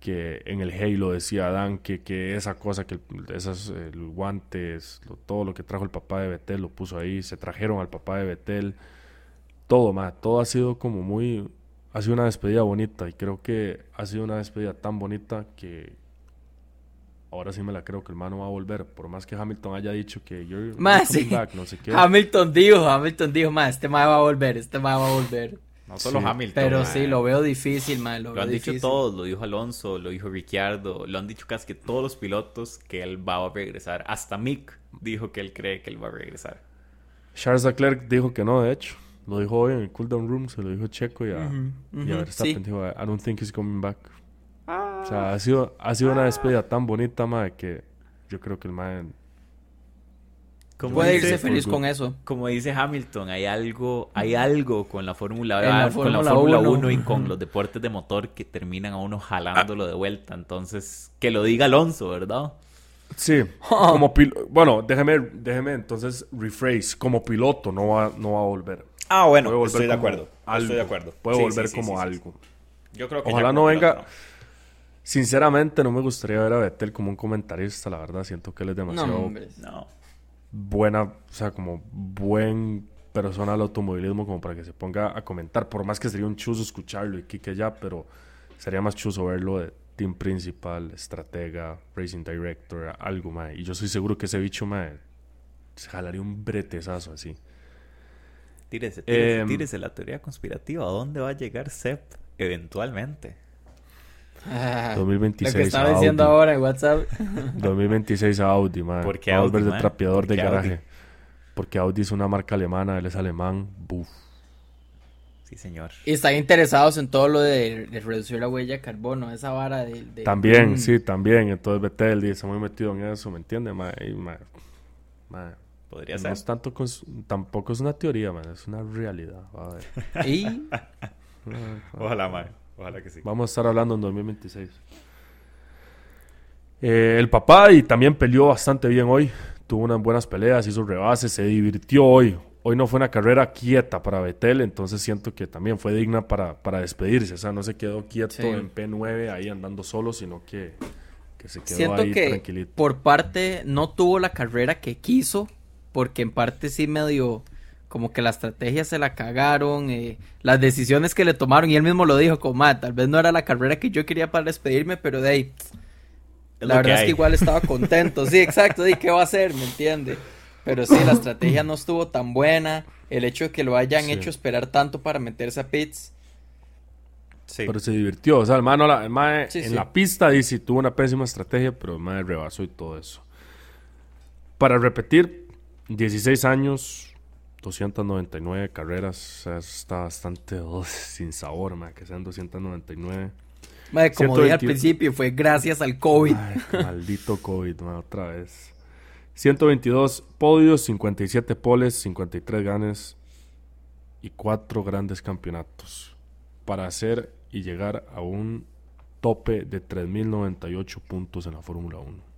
que en el Halo decía Dan, que, que esa cosa, que esos guantes, todo lo que trajo el papá de Betel lo puso ahí, se trajeron al papá de Betel, todo, ma, todo ha sido como muy, ha sido una despedida bonita y creo que ha sido una despedida tan bonita que ahora sí me la creo que el mano va a volver. Por más que Hamilton haya dicho que yo back, no sé qué. Hamilton dijo, Hamilton dijo, más este ma va a volver, este ma va a volver. No solo Hamilton. Pero sí, lo veo difícil, man. Lo, han dicho todos, lo dijo Alonso, lo dijo Ricciardo, lo han dicho casi que todos los pilotos que él va a regresar. Hasta Mick dijo que él cree que él va a regresar. Charles Leclerc dijo que no, de hecho. Lo dijo hoy en el cooldown room, se lo dijo Checo y a, Verstappen dijo, I don't think he's coming back. O sea, ha sido, ha sido una despedida tan bonita, madre, que yo creo que el madre... Puede irse feliz con eso. Como dice Hamilton, hay algo, hay algo con la Fórmula con la Fórmula 1 y con los deportes de motor que terminan a uno jalándolo de vuelta. Entonces, que lo diga Alonso, ¿verdad? Sí, como bueno, déjeme, déjeme entonces rephrase, como piloto no va, no va a volver. Ah, bueno, estoy de acuerdo. estoy de acuerdo. Puede volver como algo. Yo creo que Ojalá no venga. Sinceramente, no me gustaría ver a Vettel como un comentarista, la verdad. Siento que él es demasiado no, buena, o sea, como buen persona del automovilismo como para que se ponga a comentar. Por más que sería un chuzo escucharlo y que ya, pero sería más chuzo verlo de team principal, estratega, racing director, algo más. Y yo soy seguro que ese bicho, más se jalaría un bretezazo así. Tírese, tírese, em, tírese la teoría conspirativa. ¿A dónde va a llegar Sepp eventualmente? 2026 Lo que estaba diciendo ahora en WhatsApp. 2026 a Audi, man. ¿Por qué Audi, de trapeador de garaje. Porque Audi es una marca alemana, él es alemán. Buf. Sí, señor. Y están interesados en todo lo de, reducir la huella de carbono, esa vara de... También, sí, también. Entonces Betel está muy metido en eso, ¿me entiendes? Podría ser. tanto tampoco es una teoría, man, es una realidad. A ver. ¿Y? Ojalá, man. Ojalá que sí. Vamos a estar hablando en 2026. Eh, el papá y también peleó bastante bien hoy. Tuvo unas buenas peleas, hizo rebases, se divirtió hoy. Hoy no fue una carrera quieta para Betel, entonces siento que también fue digna para, para despedirse. O sea, no se quedó quieto en P9 ahí andando solo, sino que, que se quedó siento ahí que Por parte no tuvo la carrera que quiso, porque en parte sí medio como que la estrategia se la cagaron, eh, las decisiones que le tomaron, y él mismo lo dijo, como, tal vez no era la carrera que yo quería para despedirme, pero de ahí, la verdad es que igual estaba contento, sí, exacto, de qué va a hacer, ¿me entiende? Pero sí, la estrategia no estuvo tan buena, el hecho de que lo hayan hecho esperar tanto para meterse a pits. Pero se divirtió. O sea, el mae, el en la pista dice tuvo una pésima estrategia, pero el mae rebasó y todo eso. Para repetir, 16 años, 299 carreras. está bastante sin sabor, mae, que sean 299. como dije al principio, fue gracias al COVID. maldito COVID, otra vez. 122 podios, 57 poles, 53 ganes y 4 grandes campeonatos para hacer y llegar a un tope de 3.098 puntos en la Fórmula 1.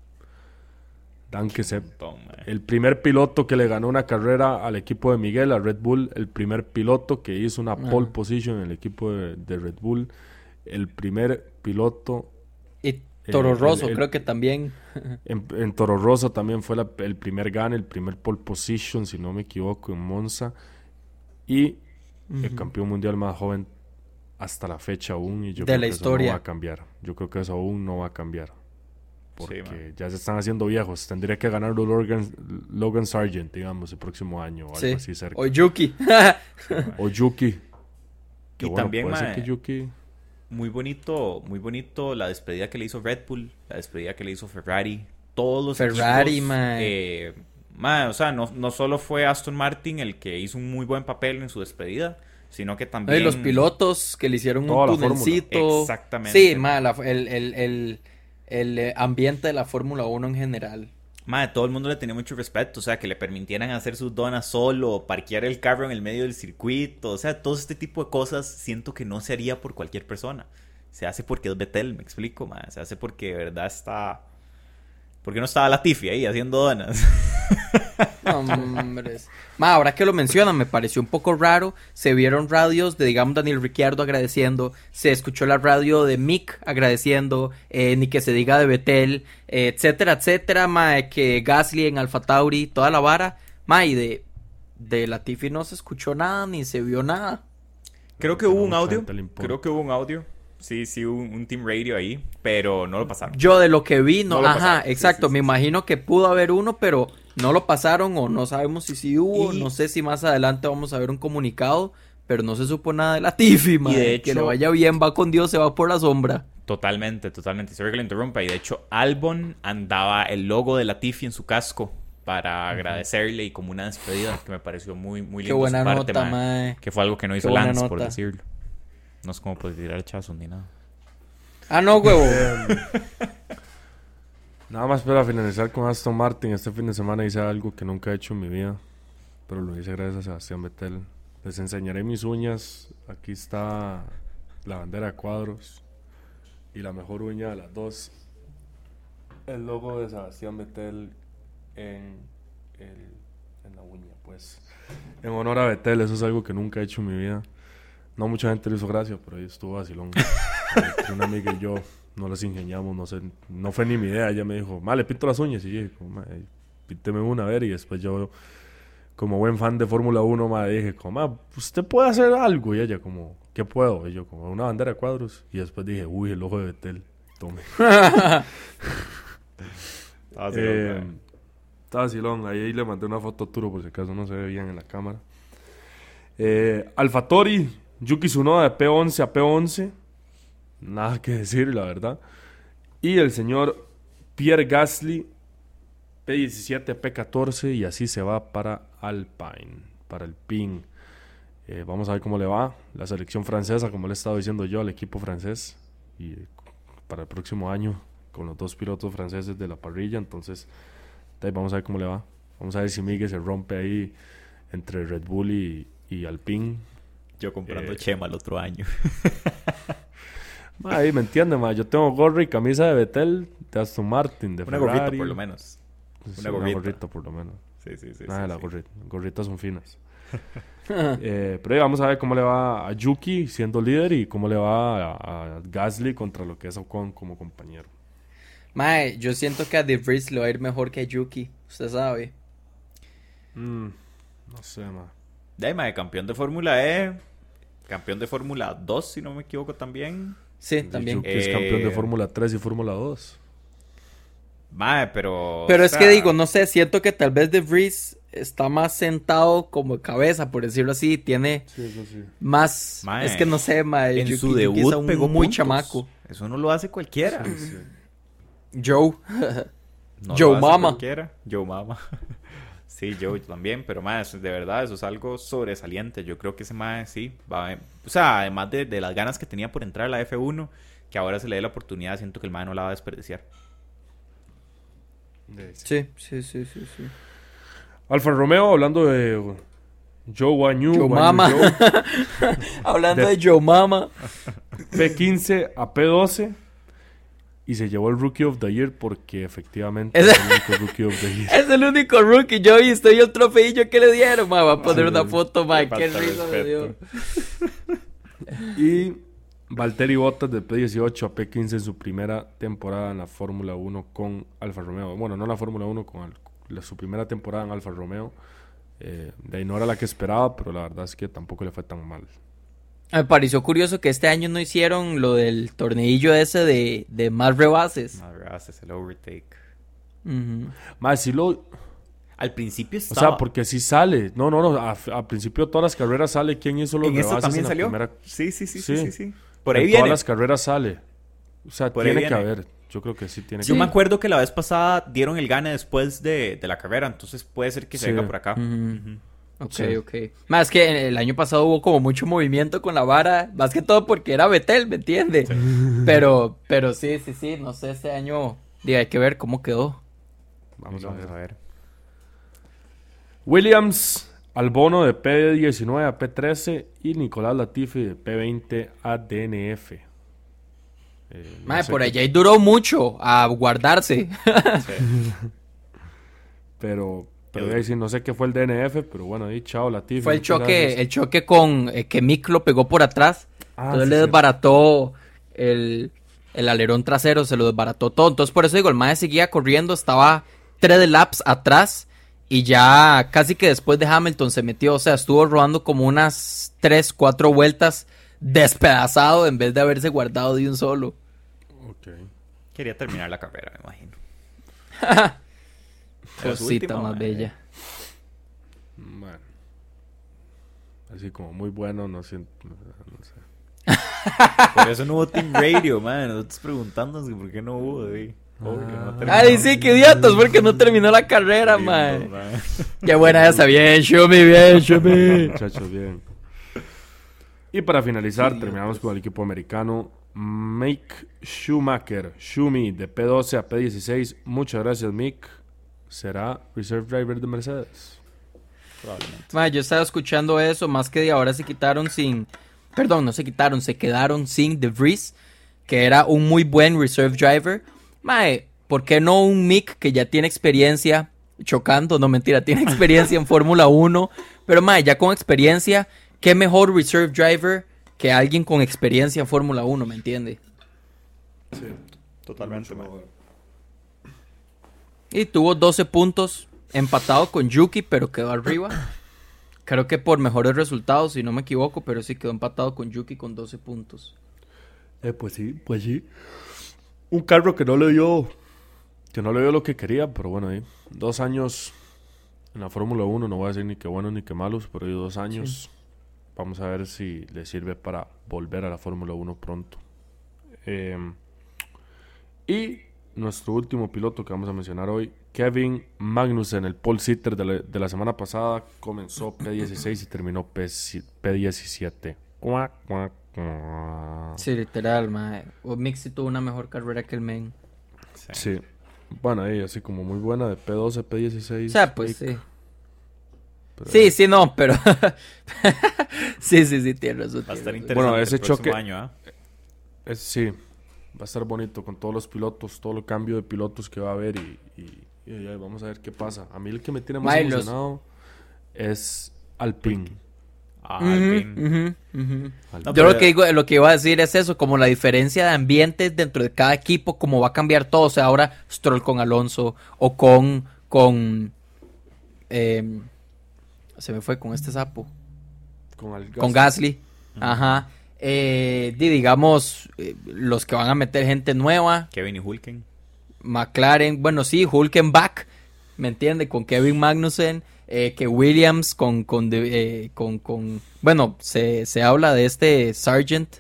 El primer piloto que le ganó una carrera al equipo de Miguel, a Red Bull, el primer piloto que hizo una pole position en el equipo de, Red Bull, el primer piloto... Y Toro Rosso creo que también... En, Toro Rosso también fue el primer gane, el primer pole position, si no me equivoco, en Monza. Y el campeón mundial más joven hasta la fecha aún y yo creo que eso no va a cambiar. Yo creo que eso aún no va a cambiar. Porque ya se están haciendo viejos. Tendría que ganar Logan, Logan Sargent, digamos, el próximo año o algo así cerca. O Yuki. o Yuki. y también, muy bonito, muy bonito la despedida que le hizo Red Bull, la despedida que le hizo Ferrari. Todos los Ferrari, man. Eh, o sea, no, no solo fue Aston Martin el que hizo un muy buen papel en su despedida, sino que también... los pilotos que le hicieron un tunelcito. Exactamente. Sí, el, eh, ambiente de la Fórmula 1 en general. Madre, todo el mundo le tenía mucho respeto, o sea, que le permitieran hacer sus donas solo, parquear el carro en el medio del circuito, o sea, todo este tipo de cosas siento que no se haría por cualquier persona. Se hace porque es Betel, me explico, madre. Se hace porque de verdad está... Porque no estaba Latifi ahí haciendo donas. Hombres. Ma, ahora que lo mencionan, me pareció un poco raro. Se vieron radios de, digamos, Daniel Ricciardo agradeciendo. Se escuchó la radio de Mick agradeciendo. Eh, ni que se diga de Betel, eh, etcétera, etcétera. Ma, que Gasly en Alfa Tauri, toda la vara. Ma, y de, de Latifi no se escuchó nada ni se vio nada. Creo que hubo un audio. Creo que hubo un audio sí, sí, un, team radio ahí, pero no lo pasaron. Yo de lo que vi, no, ajá, exacto, me imagino que pudo haber uno, pero no lo pasaron o no sabemos si sí hubo, no sé si más adelante vamos a ver un comunicado, pero no se supo nada de la Tiffy, man. que le vaya bien, va con Dios, se va por la sombra. Totalmente, totalmente. Sorry que le interrumpa. Y de hecho, Albon andaba el logo de la Tiffy en su casco para agradecerle y como una despedida que me pareció muy, muy lindo. Qué buena nota, Que fue algo que no hizo Lance, por decirlo. No es como puede tirar chazo ni nada. Ah, no, huevo. nada más para finalizar con Aston Martin. Este fin de semana hice algo que nunca he hecho en mi vida. Pero lo hice gracias a Sebastián Betel. Les enseñaré mis uñas. Aquí está la bandera de cuadros. Y la mejor uña de las dos. El logo de Sebastián Betel en, en la uña, pues. En honor a Betel, eso es algo que nunca he hecho en mi vida. No mucha gente le hizo gracia, pero ahí estuvo vacilón. una amiga y yo no las ingeniamos, no sé, no fue ni mi idea. Ella me dijo, le pinto las uñas. Y yo dije, pínteme una a ver. Y después yo, como buen fan de Fórmula 1, ma, dije, como, usted puede hacer algo. Y ella, como, ¿qué puedo? Y yo, como, una bandera de cuadros. Y después dije, uy, el ojo de Betel, tome. estaba eh, vacilón. Ahí le mandé una foto a Turo, por si acaso no se ve bien en la cámara. Eh, Alfatori Yuki Tsunoda de P11 a P11. Nada que decir, la verdad. Y el señor Pierre Gasly, P17 a P14. Y así se va para Alpine, para el PIN. Eh, vamos a ver cómo le va la selección francesa, como le he estado diciendo yo al equipo francés. Y para el próximo año, con los dos pilotos franceses de la parrilla. Entonces, vamos a ver cómo le va. Vamos a ver si Miguel se rompe ahí entre Red Bull y, y Alpine yo comprando eh, Chema el otro año. Ahí me entiende, ma. Yo tengo gorra y camisa de Betel, de Aston Martin, de Una gorrita por lo menos. una, gorrita. por lo menos. Sí, sí, sí. Nada, las gorritas son finas. eh, pero vamos a ver cómo le va a Yuki siendo líder y cómo le va a, Gasly contra lo que es Ocon como compañero. Mae, yo siento que a The Vries le va a ir mejor que a Yuki, usted sabe. Mm, no sé, ma. De campeón de Fórmula E, campeón de Fórmula 2, si no me equivoco también. Sí, también. es campeón de eh, Fórmula 3 y Fórmula 2. Mae, pero. Pero es que digo, no sé, siento que tal vez De Vries está más sentado como cabeza, por decirlo así. Tiene más. es que no sé, mae. En su debut pegó muy chamaco. Eso no lo hace cualquiera. Joe. Joe Mama. Joe Mama. Sí, Joe también, pero más de verdad, eso es algo sobresaliente. Yo creo que ese mae sí va. O sea, además de, de, las ganas que tenía por entrar a la F1, que ahora se le dé la oportunidad, siento que el mae no la va a desperdiciar. Sí, sí, sí, sí, sí. Alfa Romeo, hablando de Joe Wanyu. Joe Mama. hablando de, Joe Mama. P15 a P12. Y se llevó el Rookie of the Year porque efectivamente es, el único Rookie of the Year. Es el único Rookie. Yo y estoy el trofeillo que le dieron. Ma, va a poner una foto, ma. Qué risa me dio. Y Valtteri Bottas de P18 a P15 en su primera temporada en la Fórmula 1 con Alfa Romeo. Bueno, no la Fórmula 1, con su primera temporada en Alfa Romeo. Eh, de ahí no era la que esperaba, pero la verdad es que tampoco le fue tan mal. Me pareció curioso que este año no hicieron lo del torneillo ese de, de más rebases. Más rebases, el overtake. Más si lo... Al principio estaba... O sea, porque si sale. No, no, no. Al principio de todas las carreras sale quién hizo los ¿En rebases también salió? Sí, sí, sí, sí, sí, sí. Por ahí en todas las carreras sale. O sea, tiene que haber. Yo creo que sí tiene Yo me acuerdo que la vez pasada dieron el gane después de, la carrera, entonces puede ser que se venga por acá. Ok, ok. Más que el año pasado hubo como mucho movimiento con la vara, más que todo porque era Betel, ¿me entiende? Pero, pero sí, sí, sí, no sé, este año diga, hay que ver cómo quedó. Vamos, a, ver. a ver. Williams al bono de P19 a P13 y Nicolás Latifi de P20 a DNF. Eh, por allá y duró mucho a guardarse. pero, pero ahí no sé qué fue el DNF, pero bueno, ahí chao Latifi. Fue el choque, el choque con eh, que Mick lo pegó por atrás. Ah, entonces le desbarató el, el, alerón trasero, se lo desbarató todo. Entonces por eso digo, el Mae seguía corriendo, estaba tres laps atrás y ya casi que después de Hamilton se metió, o sea, estuvo rodando como unas 3, 4 vueltas despedazado en vez de haberse guardado de un solo. Quería terminar la carrera, me imagino. Cosita más bella. Bueno. Así como muy bueno, no siento. No, sé. por eso no hubo Team Radio, man. Nosotros preguntando por qué no hubo, güey. Ay, sí, qué idiotas, porque no terminó la carrera, man. Qué buena esa, bien, Shumi, bien, Shumi. Muchachos, bien. Y para finalizar, terminamos con el equipo americano. Make Schumacher, Shumi, de P12 a P16. Muchas gracias, Mick. Será Reserve Driver de Mercedes. Probablemente. yo estaba escuchando eso, más que de ahora se quitaron sin. Perdón, no se quitaron, se quedaron sin The Vries, que era un muy buen Reserve Driver Mae, ¿por qué no un Mick que ya tiene experiencia chocando? No, mentira, tiene experiencia en Fórmula 1. Pero mae, ya con experiencia, ¿qué mejor reserve driver que alguien con experiencia en Fórmula 1, ¿me entiende? Sí, totalmente. Y tuvo 12 puntos empatado con Yuki, pero quedó arriba. Creo que por mejores resultados, si no me equivoco, pero sí quedó empatado con Yuki con 12 puntos. Eh, pues sí, pues sí un carro que no le dio que no le dio lo que quería, pero bueno, ahí dos años en la Fórmula 1, no voy a decir ni que buenos ni que malos, pero dos años. Vamos a ver si le sirve para volver a la Fórmula 1 pronto. Em, y nuestro último piloto que vamos a mencionar hoy, Kevin Magnussen, el pole sitter de la, de la semana pasada, comenzó P16 y terminó P, P17. Cuac, cuac, Sí, literal, mae. O Mixi tuvo una mejor carrera que el men. Sí. Bueno, ahí así como muy buena de P12, P16. O sea, pues sí. Sí, sí, no, pero. sí, sí, sí, tiene razón. Va a estar interesante bueno, ese choque. Año, ¿eh? sí, va a estar bonito con todos los pilotos, todo el cambio de pilotos que va a haber y, y, vamos a ver qué pasa. A mí el que me tiene más emocionado es Alpine. Yo lo que digo, lo que iba a decir es eso, como la diferencia de ambientes dentro de cada equipo, como va a cambiar todo. O sea, ahora Stroll con Alonso o con con em, se me fue con este sapo. Con, Gasly. Ajá. Eh, digamos, eh, los que van a meter gente nueva. Kevin y Hulken. McLaren, bueno, sí, Hulkenback ¿me entiende? Con Kevin Magnussen, eh, que Williams con, con, eh, con, con, bueno, se, se habla de este Sargent,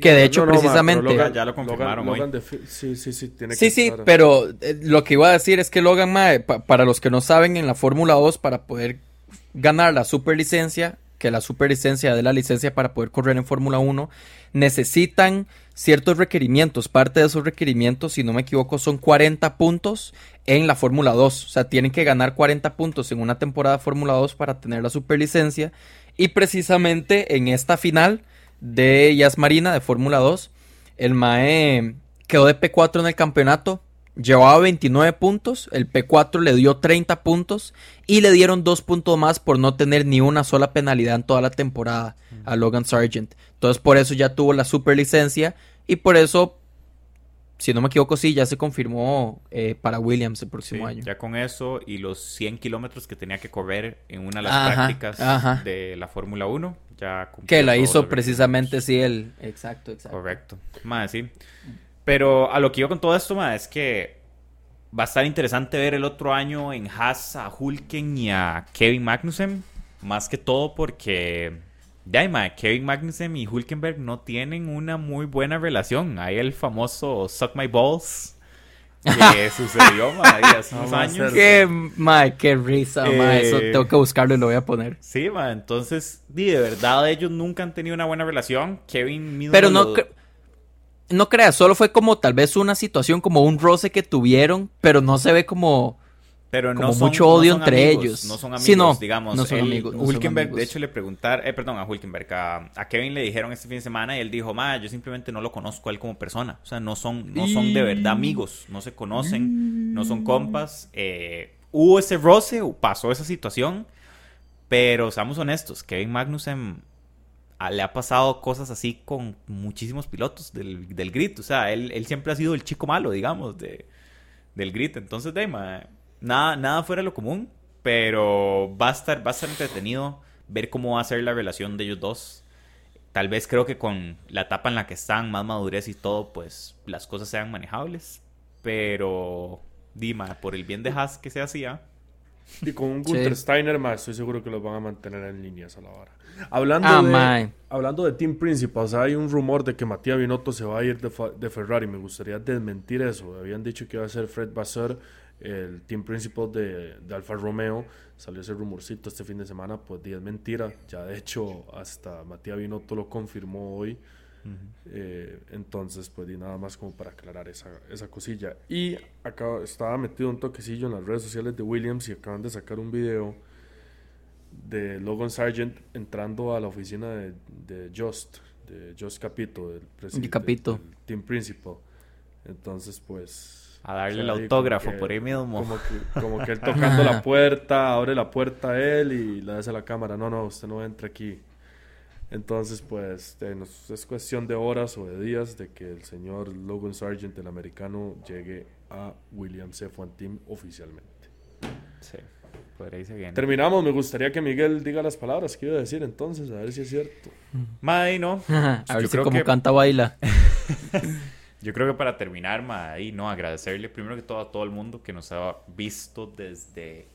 que de hecho precisamente... ya lo confirmaron sí, sí, sí, tiene sí, sí, pero eh, lo que iba a decir es que Logan para los que no saben, en la Fórmula 2, para poder ganar la superlicencia, que la superlicencia de la licencia para poder correr en Fórmula 1, necesitan ciertos requerimientos. Parte de esos requerimientos, si no me equivoco, son 40 puntos en la Fórmula 2. O sea, tienen que ganar 40 puntos en una temporada Fórmula 2 para tener la superlicencia. Y precisamente en esta final de Yas Marina de Fórmula 2, el MAE quedó de P4 en el campeonato. Llevaba 29 puntos, el P4 le dio 30 puntos y le dieron dos puntos más por no tener ni una sola penalidad en toda la temporada a Logan Sargent. Entonces por eso ya tuvo la superlicencia y por eso, si no me equivoco, sí, ya se confirmó eh, para Williams el próximo año. Ya con eso y los 100 kilómetros que tenía que correr en una de las prácticas de la Fórmula 1, ya Que la hizo precisamente, sí, el... Exacto, exacto. Correcto. Más, sí. Pero a lo que iba con todo esto, ma, es que va a estar interesante ver el otro año en Haas a Hulken y a Kevin Magnussen. Más que todo porque ya, ma, Kevin Magnussen y Hulkenberg no tienen una muy buena relación. Hay el famoso Suck My Balls que sucedió ma, hace unos años. Qué, ma, qué risa, ma. Eso eh, tengo que buscarlo y lo voy a poner. Sí, ma. Entonces, de verdad, ellos nunca han tenido una buena relación. Kevin mismo. Pero no no creas, solo fue como tal vez una situación, como un roce que tuvieron, pero no se ve como, pero no mucho odio entre ellos. No son amigos, digamos. No son amigos. Hulkenberg, de hecho, le preguntar, eh, perdón, a Hulkenberg, a, Kevin le dijeron este fin de semana y él dijo, ma, yo simplemente no lo conozco a él como persona. O sea, no son, no son de verdad amigos, no se conocen, no son compas. Eh, hubo ese roce, pasó esa situación, pero seamos honestos, Kevin Magnussen le ha pasado cosas así con muchísimos pilotos del, del grid. O sea, él, él, siempre ha sido el chico malo, digamos, de, del grid. Entonces, de, nada, nada fuera de lo común, pero va a, estar, va a estar entretenido ver cómo va a ser la relación de ellos dos. Tal vez creo que con la etapa en la que están, más madurez y todo, pues las cosas sean manejables. Pero, Dima, por el bien de Haas que se hacía. Y con un Gunther Steiner más, estoy seguro que los van a mantener en líneas a la hora. Hablando, ah, de, hablando de Team Principals, hay un rumor de que Matías Binotto se va a ir de, Ferrari. Me gustaría desmentir eso. Habían dicho que iba a ser Fred Vasseur, el Team Principal de, de, Alfa Romeo. Salió ese rumorcito este fin de semana, pues es mentira. Ya de hecho, hasta Matías Binotto lo confirmó hoy. Eh, entonces, pues y nada más como para aclarar esa, esa cosilla. Y acá estaba metido un toquecillo en las redes sociales de Williams y acaban de sacar un video de Logan Sargent entrando a la oficina de, de Just, de Just Capito, del presidente del Team Principal. Entonces, pues. A darle el autógrafo por ahí mismo. Como que, como que él tocando la puerta, abre la puerta a él y le hace a la cámara: No, no, usted no entra aquí. Entonces, pues, es cuestión de horas o de días de que el señor Logan Sargent, el americano, llegue a Williams F1 Team oficialmente. Sí. Terminamos, me gustaría que Miguel diga las palabras que iba a decir entonces, a ver si es cierto. Madre, no. a ver si como canta baila. Yo creo que para terminar, Madre, no, agradecerle primero que todo a todo el mundo que nos ha visto desde,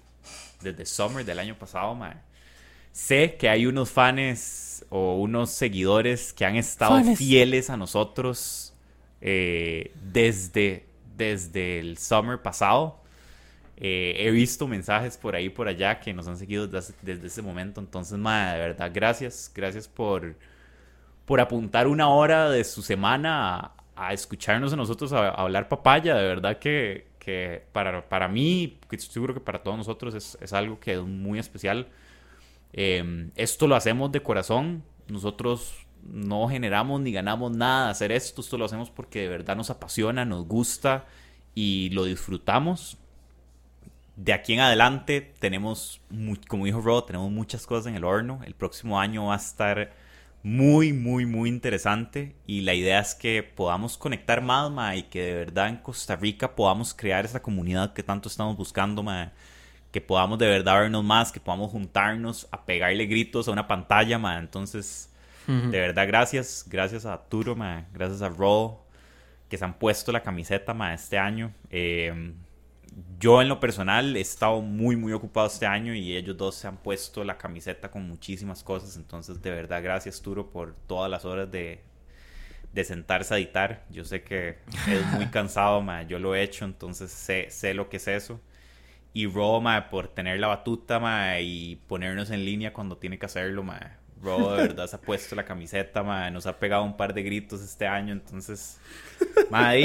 desde Summer del año pasado, Madre. Sé que hay unos fans o unos seguidores que han estado fieles a nosotros eh, desde, desde el Summer pasado. Eh, he visto mensajes por ahí por allá que nos han seguido desde, ese momento. Entonces, madre, de verdad, gracias. Gracias por, por apuntar una hora de su semana a, escucharnos a nosotros a, hablar papaya. De verdad que, que para, para mí, seguro que para todos nosotros es, es algo que es muy especial. Em, esto lo hacemos de corazón. Nosotros no generamos ni ganamos nada de hacer esto. Esto lo hacemos porque de verdad nos apasiona, nos gusta y lo disfrutamos de aquí en adelante tenemos, como dijo Rod, tenemos muchas cosas en el horno. El próximo año va a estar muy, muy, muy interesante. Y la idea es que podamos conectar más, ma, y que de verdad en Costa Rica podamos crear esa comunidad que tanto estamos buscando, ma. Que podamos de verdad vernos más, que podamos juntarnos a pegarle gritos a una pantalla, ma. Entonces, de verdad, gracias. Gracias a Turo, ma. Gracias a Rod, que se han puesto la camiseta, ma, este año. Eh, yo en lo personal he estado muy, muy ocupado este año y ellos dos se han puesto la camiseta con muchísimas cosas. Entonces, de verdad, gracias, Turo, por todas las horas de, de sentarse a editar. Yo sé que es muy cansado, ma. yo lo he hecho, entonces sé, sé lo que es eso. Y Roma por tener la batuta ma, y ponernos en línea cuando tiene que hacerlo. Ma. Ro de verdad se ha puesto la camiseta, ma, nos ha pegado un par de gritos este año, entonces, ma,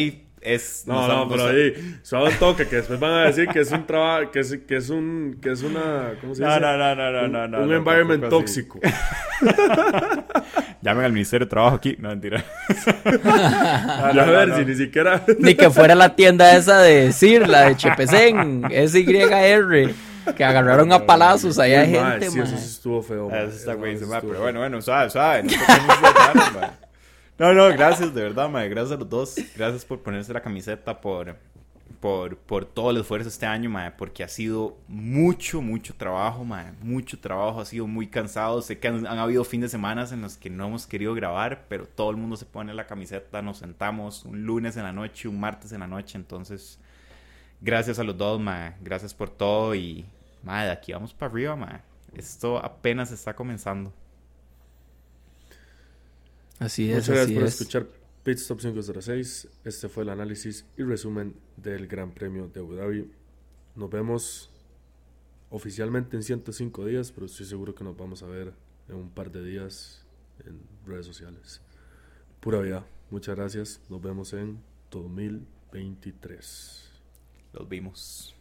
es... No, no, pero ahí, suave un toque, que después van a decir que es un trabajo, que es, que es un, que es una, ¿cómo se dice? No, no, no, no, no, no. Un, environment tóxico. Llamen al Ministerio de Trabajo aquí. No, mentira. a ver, si ni siquiera... Ni que fuera la tienda esa de la de Chepesen, SYR. Que agarraron a palazos allá hay gente, sí, eso sí estuvo feo. Eso está güey, pero bueno, bueno, suave, suave. No, no, gracias, de verdad, madre. Gracias a los dos. Gracias por ponerse la camiseta, por, por, por todo el esfuerzo este año, madre, porque ha sido mucho, mucho trabajo, madre. Mucho trabajo, ha sido muy cansado. Sé que han, han, habido fines de semana en los que no hemos querido grabar, pero todo el mundo se pone la camiseta, nos sentamos un lunes en la noche, un martes en la noche. Entonces, gracias a los dos, madre. Gracias por todo y, madre, aquí vamos para arriba, madre. Esto apenas está comenzando. Así es. Muchas gracias por escuchar Pitstop 506. Este fue el análisis y resumen del Gran Premio de Abu Dhabi. Nos vemos oficialmente en 105 días, pero estoy seguro que nos vamos a ver en un par de días en redes sociales. Pura vida. Muchas gracias. Nos vemos en 2023. Los vimos.